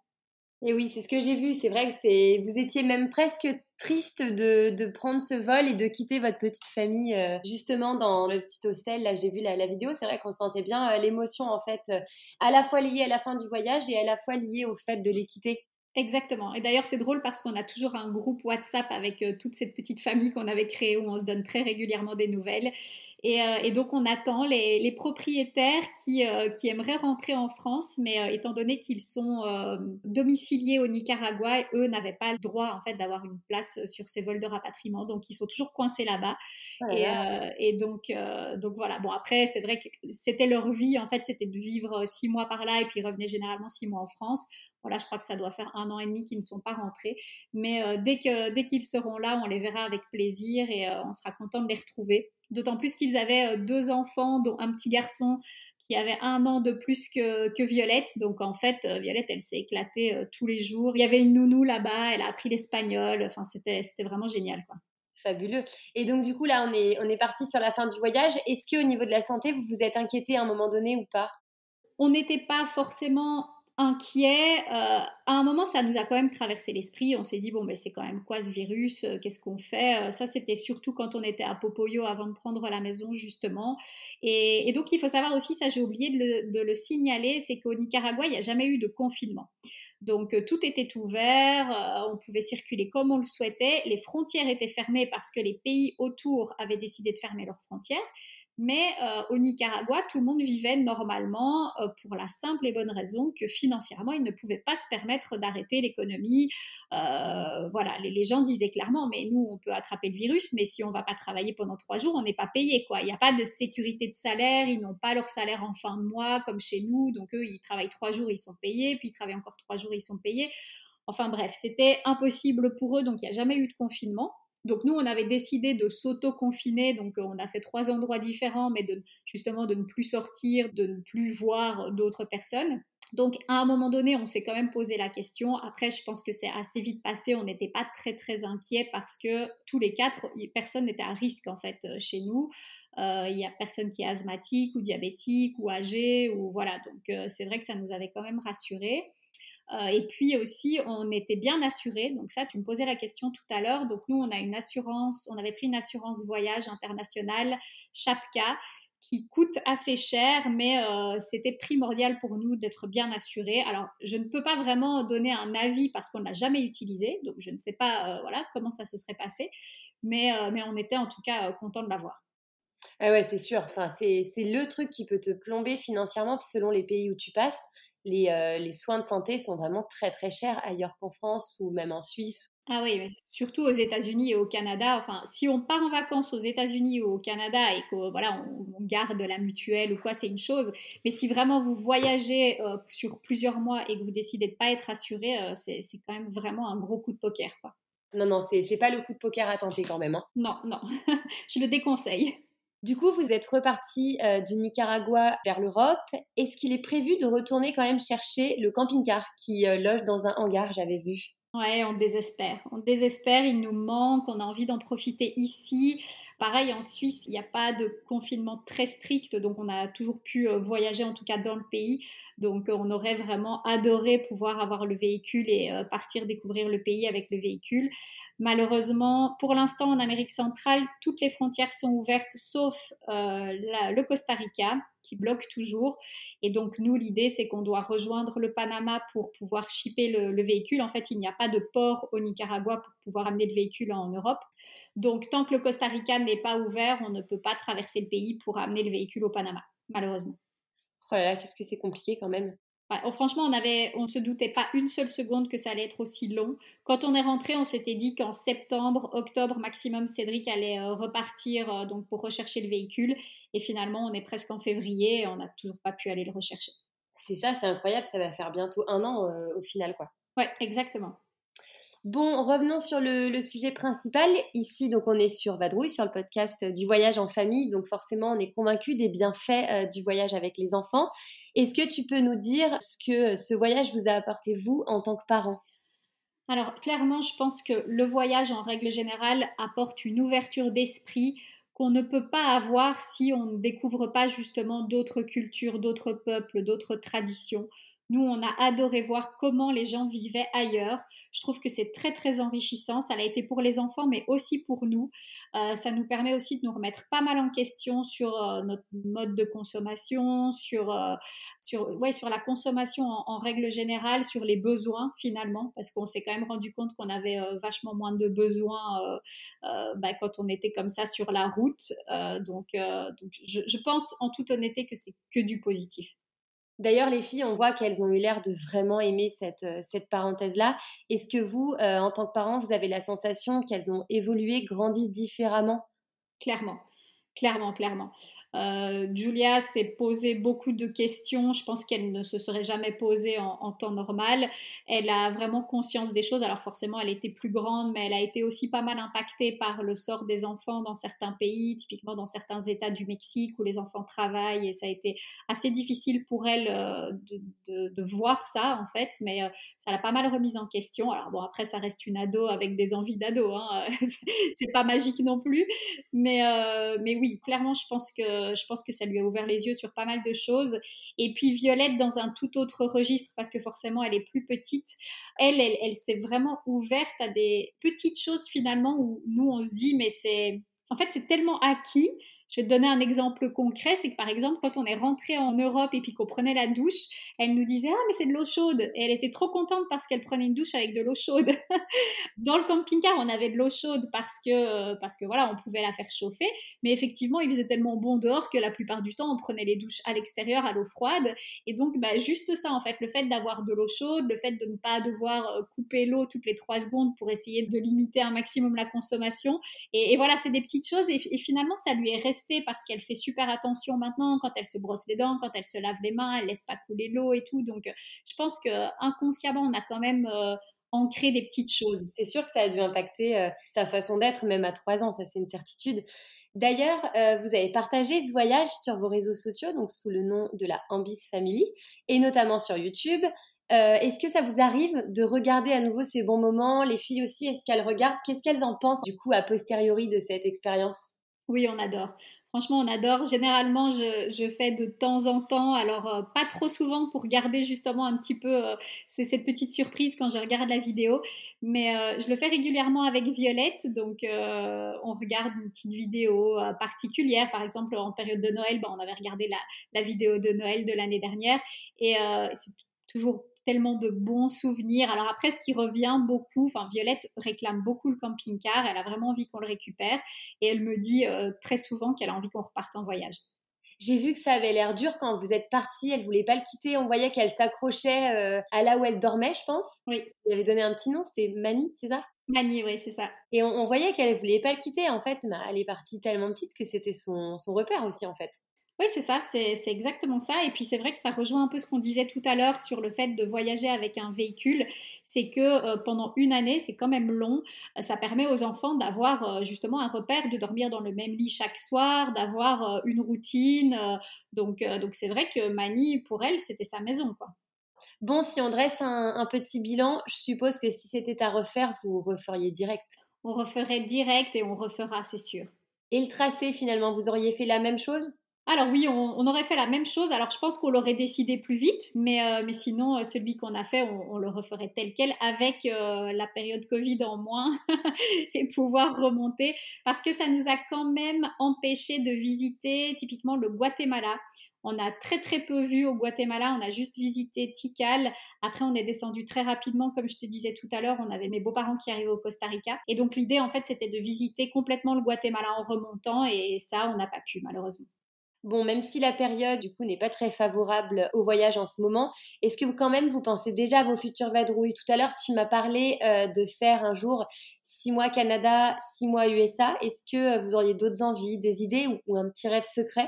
Speaker 1: Et oui, c'est ce que j'ai vu. C'est vrai que vous étiez même presque triste de, prendre ce vol et de quitter votre petite famille euh, justement dans le petit hostel. Là, j'ai vu la, vidéo. C'est vrai qu'on sentait bien euh, l'émotion en fait, à la fois liée à la fin du voyage et à la fois liée au fait de les quitter.
Speaker 2: Exactement. Et d'ailleurs, c'est drôle parce qu'on a toujours un groupe WhatsApp avec toute cette petite famille qu'on avait créée où on se donne très régulièrement des nouvelles. Euh, et, donc, on attend les, propriétaires qui, euh, qui, aimeraient rentrer en France, mais euh, étant donné qu'ils sont domiciliés au Nicaragua, eux n'avaient pas le droit en fait d'avoir une place sur ces vols de rapatriement, donc ils sont toujours coincés là-bas. Et, et, donc, donc voilà. Bon, après, c'est vrai que c'était leur vie en fait, c'était de vivre six mois par là et puis ils revenaient généralement six mois en France. Voilà, je crois que ça doit faire un an et demi qu'ils ne sont pas rentrés. Mais dès que dès qu'ils seront là, on les verra avec plaisir et on sera content de les retrouver. D'autant plus qu'ils avaient euh, deux enfants, dont un petit garçon qui avait un an de plus que, que Violette. Donc en fait, euh, Violette, elle s'est éclatée euh, tous les jours. Il y avait une nounou là-bas, elle a appris l'espagnol. Enfin, c'était, c'était vraiment génial. Quoi.
Speaker 1: Fabuleux. Et donc du coup, là, on est, on est parti sur la fin du voyage. Est-ce qu'au niveau de la santé, vous vous êtes inquiété à un moment donné ou pas?
Speaker 2: On n'était pas forcément inquiet. Euh, à un moment, ça nous a quand même traversé l'esprit. On s'est dit, bon, mais c'est quand même quoi ce virus euh, Qu'est-ce qu'on fait euh, Ça, c'était surtout quand on était à Popoyo avant de prendre la maison, justement. Et, donc, il faut savoir aussi, ça j'ai oublié de le, de le signaler, c'est qu'au Nicaragua, il n'y a jamais eu de confinement. Donc tout était ouvert, on pouvait circuler comme on le souhaitait, les frontières étaient fermées parce que les pays autour avaient décidé de fermer leurs frontières, mais euh, au Nicaragua, tout le monde vivait normalement euh, pour la simple et bonne raison que financièrement, ils ne pouvaient pas se permettre d'arrêter l'économie. Euh, voilà, les, gens disaient clairement, mais nous, on peut attraper le virus, mais si on va pas travailler pendant trois jours, on n'est pas payé. Quoi. Il n'y a pas de sécurité de salaire, ils n'ont pas leur salaire en fin de mois comme chez nous. Donc eux, ils travaillent trois jours, ils sont payés, puis ils travaillent encore trois jours, ils sont payés. Enfin bref, c'était impossible pour eux, donc il n'y a jamais eu de confinement. Donc nous, on avait décidé de s'auto-confiner, donc euh, on a fait trois endroits différents, mais de, justement de ne plus sortir, de ne plus voir d'autres personnes. Donc à un moment donné, on s'est quand même posé la question. Après, je pense que c'est assez vite passé. On n'était pas très très inquiet parce que tous les quatre, personne n'était à risque en fait euh, chez nous. Euh, il n'y a personne qui est asthmatique ou diabétique ou âgé ou voilà. Donc c'est vrai que ça nous avait quand même rassurés. Euh, et puis aussi, on était bien assuré. Donc ça, tu me posais la question tout à l'heure. Donc nous, on a une assurance, on avait pris une assurance voyage internationale, Chapka, qui coûte assez cher, mais euh, c'était primordial pour nous d'être bien assurés. Alors, je ne peux pas vraiment donner un avis parce qu'on ne l'a jamais utilisé, donc je ne sais pas euh, voilà, comment ça se serait passé, mais, mais on était en tout cas content de l'avoir.
Speaker 1: Ah ouais, c'est sûr. Enfin, c'est le truc qui peut te plomber financièrement selon les pays où tu passes. Euh, les, soins de santé sont vraiment très très chers ailleurs qu'en France ou même en Suisse.
Speaker 2: Ah oui, surtout aux États-Unis et au Canada. Enfin, si on part en vacances aux États-Unis ou au Canada et qu'on voilà, on, garde la mutuelle ou quoi, c'est une chose. Mais si vraiment vous voyagez euh, sur plusieurs mois et que vous décidez de pas être assuré, euh, c'est quand même vraiment un gros coup de poker. Quoi.
Speaker 1: Non, non, c'est pas le coup de poker à tenter quand même. Hein.
Speaker 2: Non, non, je le déconseille.
Speaker 1: Du coup, vous êtes reparti euh, du Nicaragua vers l'Europe. Est-ce qu'il est prévu de retourner quand même chercher le camping-car qui euh, loge dans un hangar, j'avais vu?
Speaker 2: Ouais, on désespère. On désespère, il nous manque, on a envie d'en profiter ici. Pareil, en Suisse, il n'y a pas de confinement très strict, donc on a toujours pu euh, voyager, en tout cas dans le pays. Donc on aurait vraiment adoré pouvoir avoir le véhicule et partir découvrir le pays avec le véhicule. Malheureusement, pour l'instant, en Amérique centrale, toutes les frontières sont ouvertes sauf euh, le Costa Rica qui bloque toujours. Et donc, nous, l'idée, c'est qu'on doit rejoindre le Panama pour pouvoir shipper le, véhicule. En fait, il n'y a pas de port au Nicaragua pour pouvoir amener le véhicule en Europe. Donc, tant que le Costa Rica n'est pas ouvert, on ne peut pas traverser le pays pour amener le véhicule au Panama, malheureusement.
Speaker 1: Oh qu'est-ce que c'est compliqué quand même.
Speaker 2: Oh, franchement, on avait, on se doutait pas une seule seconde que ça allait être aussi long. Quand on est rentré, on s'était dit qu'en septembre, octobre maximum, Cédric allait euh, repartir euh, donc pour rechercher le véhicule. Et finalement, on est presque en février et on n'a toujours pas pu aller le rechercher.
Speaker 1: C'est ça, c'est incroyable. Ça va faire bientôt un an euh, au final, quoi.
Speaker 2: Ouais, exactement.
Speaker 1: Bon, revenons sur le, sujet principal. Ici, donc, on est sur Vadrouille, sur le podcast du voyage en famille. Donc, forcément, on est convaincu des bienfaits euh, du voyage avec les enfants. Est-ce que tu peux nous dire ce que ce voyage vous a apporté, vous, en tant que parent
Speaker 2: Alors, clairement, je pense que le voyage, en règle générale, apporte une ouverture d'esprit qu'on ne peut pas avoir si on ne découvre pas justement d'autres cultures, d'autres peuples, d'autres traditions. Nous, on a adoré voir comment les gens vivaient ailleurs. Je trouve que c'est très, très enrichissant. Ça l'a été pour les enfants, mais aussi pour nous. Euh, ça nous permet aussi de nous remettre pas mal en question sur euh, notre mode de consommation, sur, euh, sur, ouais, sur la consommation en, règle générale, sur les besoins finalement, parce qu'on s'est quand même rendu compte qu'on avait vachement moins de besoins bah, quand on était comme ça sur la route. donc, je pense en toute honnêteté que c'est que du positif.
Speaker 1: D'ailleurs, les filles, on voit qu'elles ont eu l'air de vraiment aimer cette, euh, parenthèse-là. Est-ce que vous, euh, en tant que parent, vous avez la sensation qu'elles ont évolué, grandi différemment?
Speaker 2: Clairement, clairement, clairement. Euh, Julia s'est posé beaucoup de questions. Je pense qu'elle ne se serait jamais posée en, temps normal. Elle a vraiment conscience des choses. Alors forcément, elle était plus grande, mais elle a été aussi pas mal impactée par le sort des enfants dans certains pays, typiquement dans certains États du Mexique où les enfants travaillent. Et ça a été assez difficile pour elle euh, de, voir ça, en fait. Mais euh, ça l'a pas mal remise en question. Alors bon, après, ça reste une ado avec des envies d'ado. Hein. C'est pas magique non plus. Mais, mais oui, clairement, je pense que je pense que ça lui a ouvert les yeux sur pas mal de choses. Et puis Violette dans un tout autre registre parce que forcément elle est plus petite. Elle, elle, elle s'est vraiment ouverte à des petites choses finalement où nous on se dit mais c'est en fait c'est tellement acquis je vais te donner un exemple concret, c'est que par exemple, quand on est rentré en Europe et puis qu'on prenait la douche, elle nous disait ah mais c'est de l'eau chaude! Et elle était trop contente parce qu'elle prenait une douche avec de l'eau chaude. Dans le camping-car, on avait de l'eau chaude parce que parce que voilà, on pouvait la faire chauffer, mais effectivement, il faisait tellement bon dehors que la plupart du temps, on prenait les douches à l'extérieur à l'eau froide. Et donc bah, juste ça en fait, le fait d'avoir de l'eau chaude, le fait de ne pas devoir euh, couper l'eau toutes les trois secondes pour essayer de limiter un maximum la consommation. Et, voilà, c'est des petites choses et finalement ça lui est resté parce qu'elle fait super attention maintenant quand elle se brosse les dents, quand elle se lave les mains, elle laisse pas couler l'eau et tout. Donc, euh, je pense que inconsciemment, on a quand même euh, ancré des petites choses.
Speaker 1: C'est sûr que ça a dû impacter euh, sa façon d'être, même à trois ans, ça c'est une certitude. D'ailleurs, vous avez partagé ce voyage sur vos réseaux sociaux, donc sous le nom de la Ambis Family, et notamment sur YouTube. est-ce que ça vous arrive de regarder à nouveau ces bons moments? Les filles aussi, est-ce qu'elles regardent? Qu'est-ce qu'elles en pensent du coup a posteriori de cette expérience?
Speaker 2: Oui, on adore. Franchement, on adore. Généralement, je, fais de temps en temps, alors euh, pas trop souvent pour garder justement un petit peu euh, cette petite surprise quand je regarde la vidéo, mais euh, je le fais régulièrement avec Violette. Donc, on regarde une petite vidéo particulière. Par exemple, en période de Noël, ben, on avait regardé la, la vidéo de Noël de l'année dernière et c'est toujours tellement de bons souvenirs. Alors après, ce qui revient beaucoup, enfin Violette réclame beaucoup le camping-car, elle a vraiment envie qu'on le récupère et elle me dit euh, très souvent qu'elle a envie qu'on reparte en voyage.
Speaker 1: J'ai vu que ça avait l'air dur quand vous êtes partie, elle voulait pas le quitter, on voyait qu'elle s'accrochait euh, à là où elle dormait, je pense.
Speaker 2: Oui.
Speaker 1: Vous avait donné un petit nom, c'est Mani, c'est ça?
Speaker 2: Mani, oui, c'est ça.
Speaker 1: Et on, voyait qu'elle voulait pas le quitter, en fait, bah, elle est partie tellement petite que c'était son, son repère aussi, en fait.
Speaker 2: Oui, c'est ça, c'est exactement ça. Et puis c'est vrai que ça rejoint un peu ce qu'on disait tout à l'heure sur le fait de voyager avec un véhicule. C'est que euh, pendant une année, c'est quand même long. Ça permet aux enfants d'avoir euh, justement un repère, de dormir dans le même lit chaque soir, d'avoir euh, une routine. donc donc c'est vrai que Mani, pour elle, c'était sa maison. quoi.
Speaker 1: Bon, si on dresse un, un petit bilan, je suppose que si c'était à refaire, vous referiez direct.
Speaker 2: On referait direct et on refera, c'est sûr.
Speaker 1: Et le tracé, finalement, vous auriez fait la même chose?
Speaker 2: Alors oui, on, aurait fait la même chose. Alors je pense qu'on l'aurait décidé plus vite, mais, euh, mais sinon, euh, celui qu'on a fait, on, le referait tel quel avec euh, la période Covid en moins et pouvoir remonter parce que ça nous a quand même empêché de visiter typiquement le Guatemala. On a très très peu vu au Guatemala, on a juste visité Tikal. Après, on est descendu très rapidement, comme je te disais tout à l'heure, on avait mes beaux-parents qui arrivaient au Costa Rica. Et donc l'idée, en fait, c'était de visiter complètement le Guatemala en remontant, et ça, on n'a pas pu, malheureusement.
Speaker 1: Bon, même si la période, du coup, n'est pas très favorable au voyage en ce moment, est-ce que vous, quand même, vous pensez déjà à vos futures vadrouilles? Tout à l'heure, tu m'as parlé euh, de faire un jour six mois Canada, six mois USA. Est-ce que euh, vous auriez d'autres envies, des idées ou un petit rêve secret?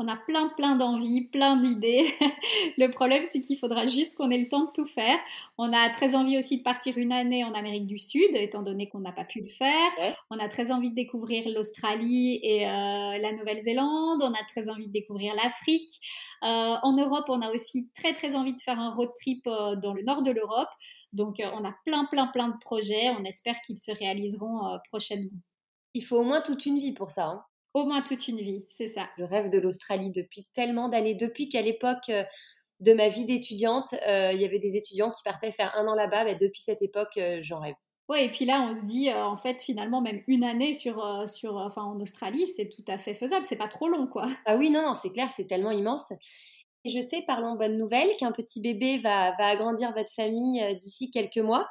Speaker 2: On a plein, plein d'envies, plein d'idées. le problème, c'est qu'il faudra juste qu'on ait le temps de tout faire. On a très envie aussi de partir une année en Amérique du Sud, étant donné qu'on n'a pas pu le faire. On a très envie de découvrir l'Australie et euh, la Nouvelle-Zélande. On a très envie de découvrir l'Afrique. Euh, en Europe, on a aussi très, très envie de faire un road trip euh, dans le nord de l'Europe. Donc, on a plein, plein, plein de projets. On espère qu'ils se réaliseront prochainement.
Speaker 1: Il faut au moins toute une vie pour ça. Hein.
Speaker 2: Au moins toute une vie, c'est ça.
Speaker 1: Je rêve de l'Australie depuis tellement d'années, depuis qu'à l'époque, euh, de ma vie d'étudiante. Il y avait des étudiants qui partaient faire un an là-bas. Bah, depuis cette époque, j'en rêve.
Speaker 2: Ouais, et puis là, on se dit, en fait, finalement, même une année sur, sur, enfin, en Australie, c'est tout à fait faisable. C'est pas trop long, quoi.
Speaker 1: Ah oui, non, non, c'est clair, c'est tellement immense. Et je sais, parlons bonne nouvelle, qu'un petit bébé va, va agrandir votre famille d'ici quelques mois.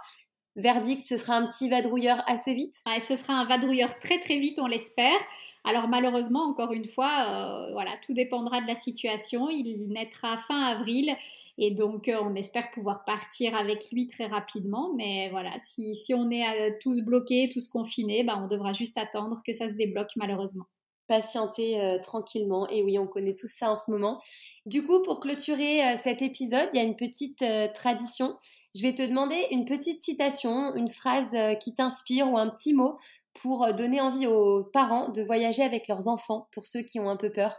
Speaker 1: Verdict, ce sera un petit vadrouilleur assez vite?
Speaker 2: Ah, Ce sera un vadrouilleur très très vite, on l'espère. Alors malheureusement, encore une fois, euh, voilà, tout dépendra de la situation. Il naîtra fin avril et donc euh, on espère pouvoir partir avec lui très rapidement. Mais voilà, si, on est euh, tous bloqués, tous confinés, bah, on devra juste attendre que ça se débloque malheureusement
Speaker 1: patienter tranquillement. Et oui, on connaît tous ça en ce moment. Du coup, pour clôturer cet épisode, il y a une petite tradition. Je vais te demander une petite citation, une phrase qui t'inspire ou un petit mot pour donner envie aux parents de voyager avec leurs enfants, pour ceux qui ont un peu peur.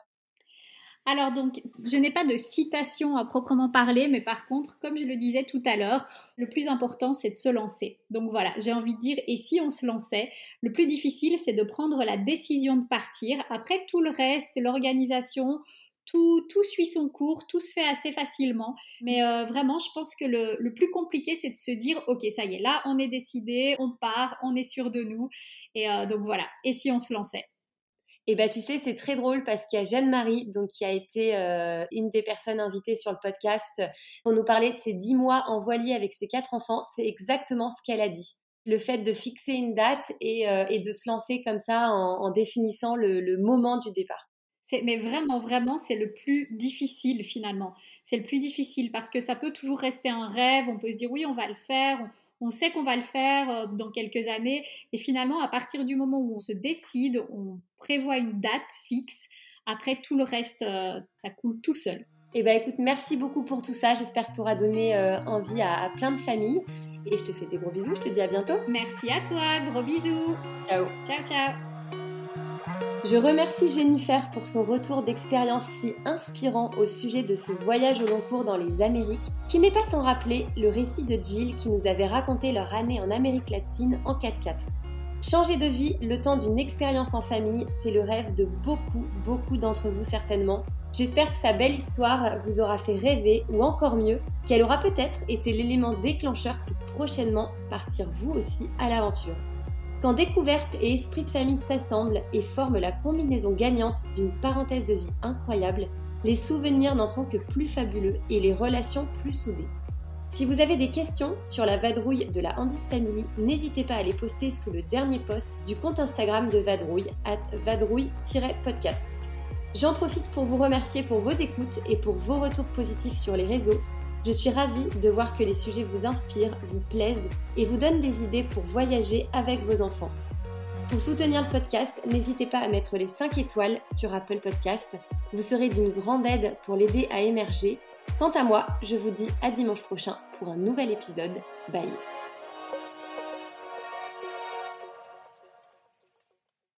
Speaker 2: Alors donc, je n'ai pas de citation à proprement parler, mais par contre, comme je le disais tout à l'heure, le plus important, c'est de se lancer. Donc voilà, j'ai envie de dire, et si on se lançait Le plus difficile, c'est de prendre la décision de partir. Après, tout le reste, l'organisation, tout, tout, suit son cours, tout se fait assez facilement. Mais euh, vraiment, je pense que le, le plus compliqué, c'est de se dire, OK, ça y est, là, on est décidé, on part, on est sûr de nous. Et euh, donc voilà, et si on se lançait?
Speaker 1: Et bah tu sais, c'est très drôle parce qu'il y a Jeanne-Marie, donc qui a été euh, une des personnes invitées sur le podcast pour nous parler de ses dix mois en voilier avec ses quatre enfants. C'est exactement ce qu'elle a dit. Le fait de fixer une date et, euh, de se lancer comme ça en, définissant le, moment du départ.
Speaker 2: Mais vraiment, vraiment, c'est le plus difficile finalement. C'est le plus difficile parce que ça peut toujours rester un rêve. On peut se dire oui, on va le faire on sait qu'on va le faire euh, dans quelques années. Et finalement, à partir du moment où on se décide, on prévoit une date fixe. Après, tout le reste, euh, ça coule tout seul.
Speaker 1: Eh bien, écoute, merci beaucoup pour tout ça. J'espère que tu auras donné euh, envie à, plein de familles. Et je te fais des gros bisous. Je te dis à bientôt.
Speaker 2: Merci à toi. Gros bisous.
Speaker 1: Ciao.
Speaker 2: Ciao, ciao.
Speaker 1: Je remercie Jennifer pour son retour d'expérience si inspirant au sujet de ce voyage au long cours dans les Amériques, qui n'est pas sans rappeler le récit de Jill qui nous avait raconté leur année en Amérique latine en 4x4. Changer de vie le temps d'une expérience en famille, c'est le rêve de beaucoup, beaucoup d'entre vous certainement. J'espère que sa belle histoire vous aura fait rêver ou encore mieux, qu'elle aura peut-être été l'élément déclencheur pour prochainement partir vous aussi à l'aventure. Quand découverte et esprit de famille s'assemblent et forment la combinaison gagnante d'une parenthèse de vie incroyable, les souvenirs n'en sont que plus fabuleux et les relations plus soudées. Si vous avez des questions sur la vadrouille de la Ambis Family, n'hésitez pas à les poster sous le dernier post du compte Instagram de Vadrouille, at vadrouille-podcast. J'en profite pour vous remercier pour vos écoutes et pour vos retours positifs sur les réseaux je suis ravie de voir que les sujets vous inspirent, vous plaisent et vous donnent des idées pour voyager avec vos enfants. Pour soutenir le podcast, n'hésitez pas à mettre les 5 étoiles sur Apple Podcast. Vous serez d'une grande aide pour l'aider à émerger. Quant à moi, je vous dis à dimanche prochain pour un nouvel épisode. Bye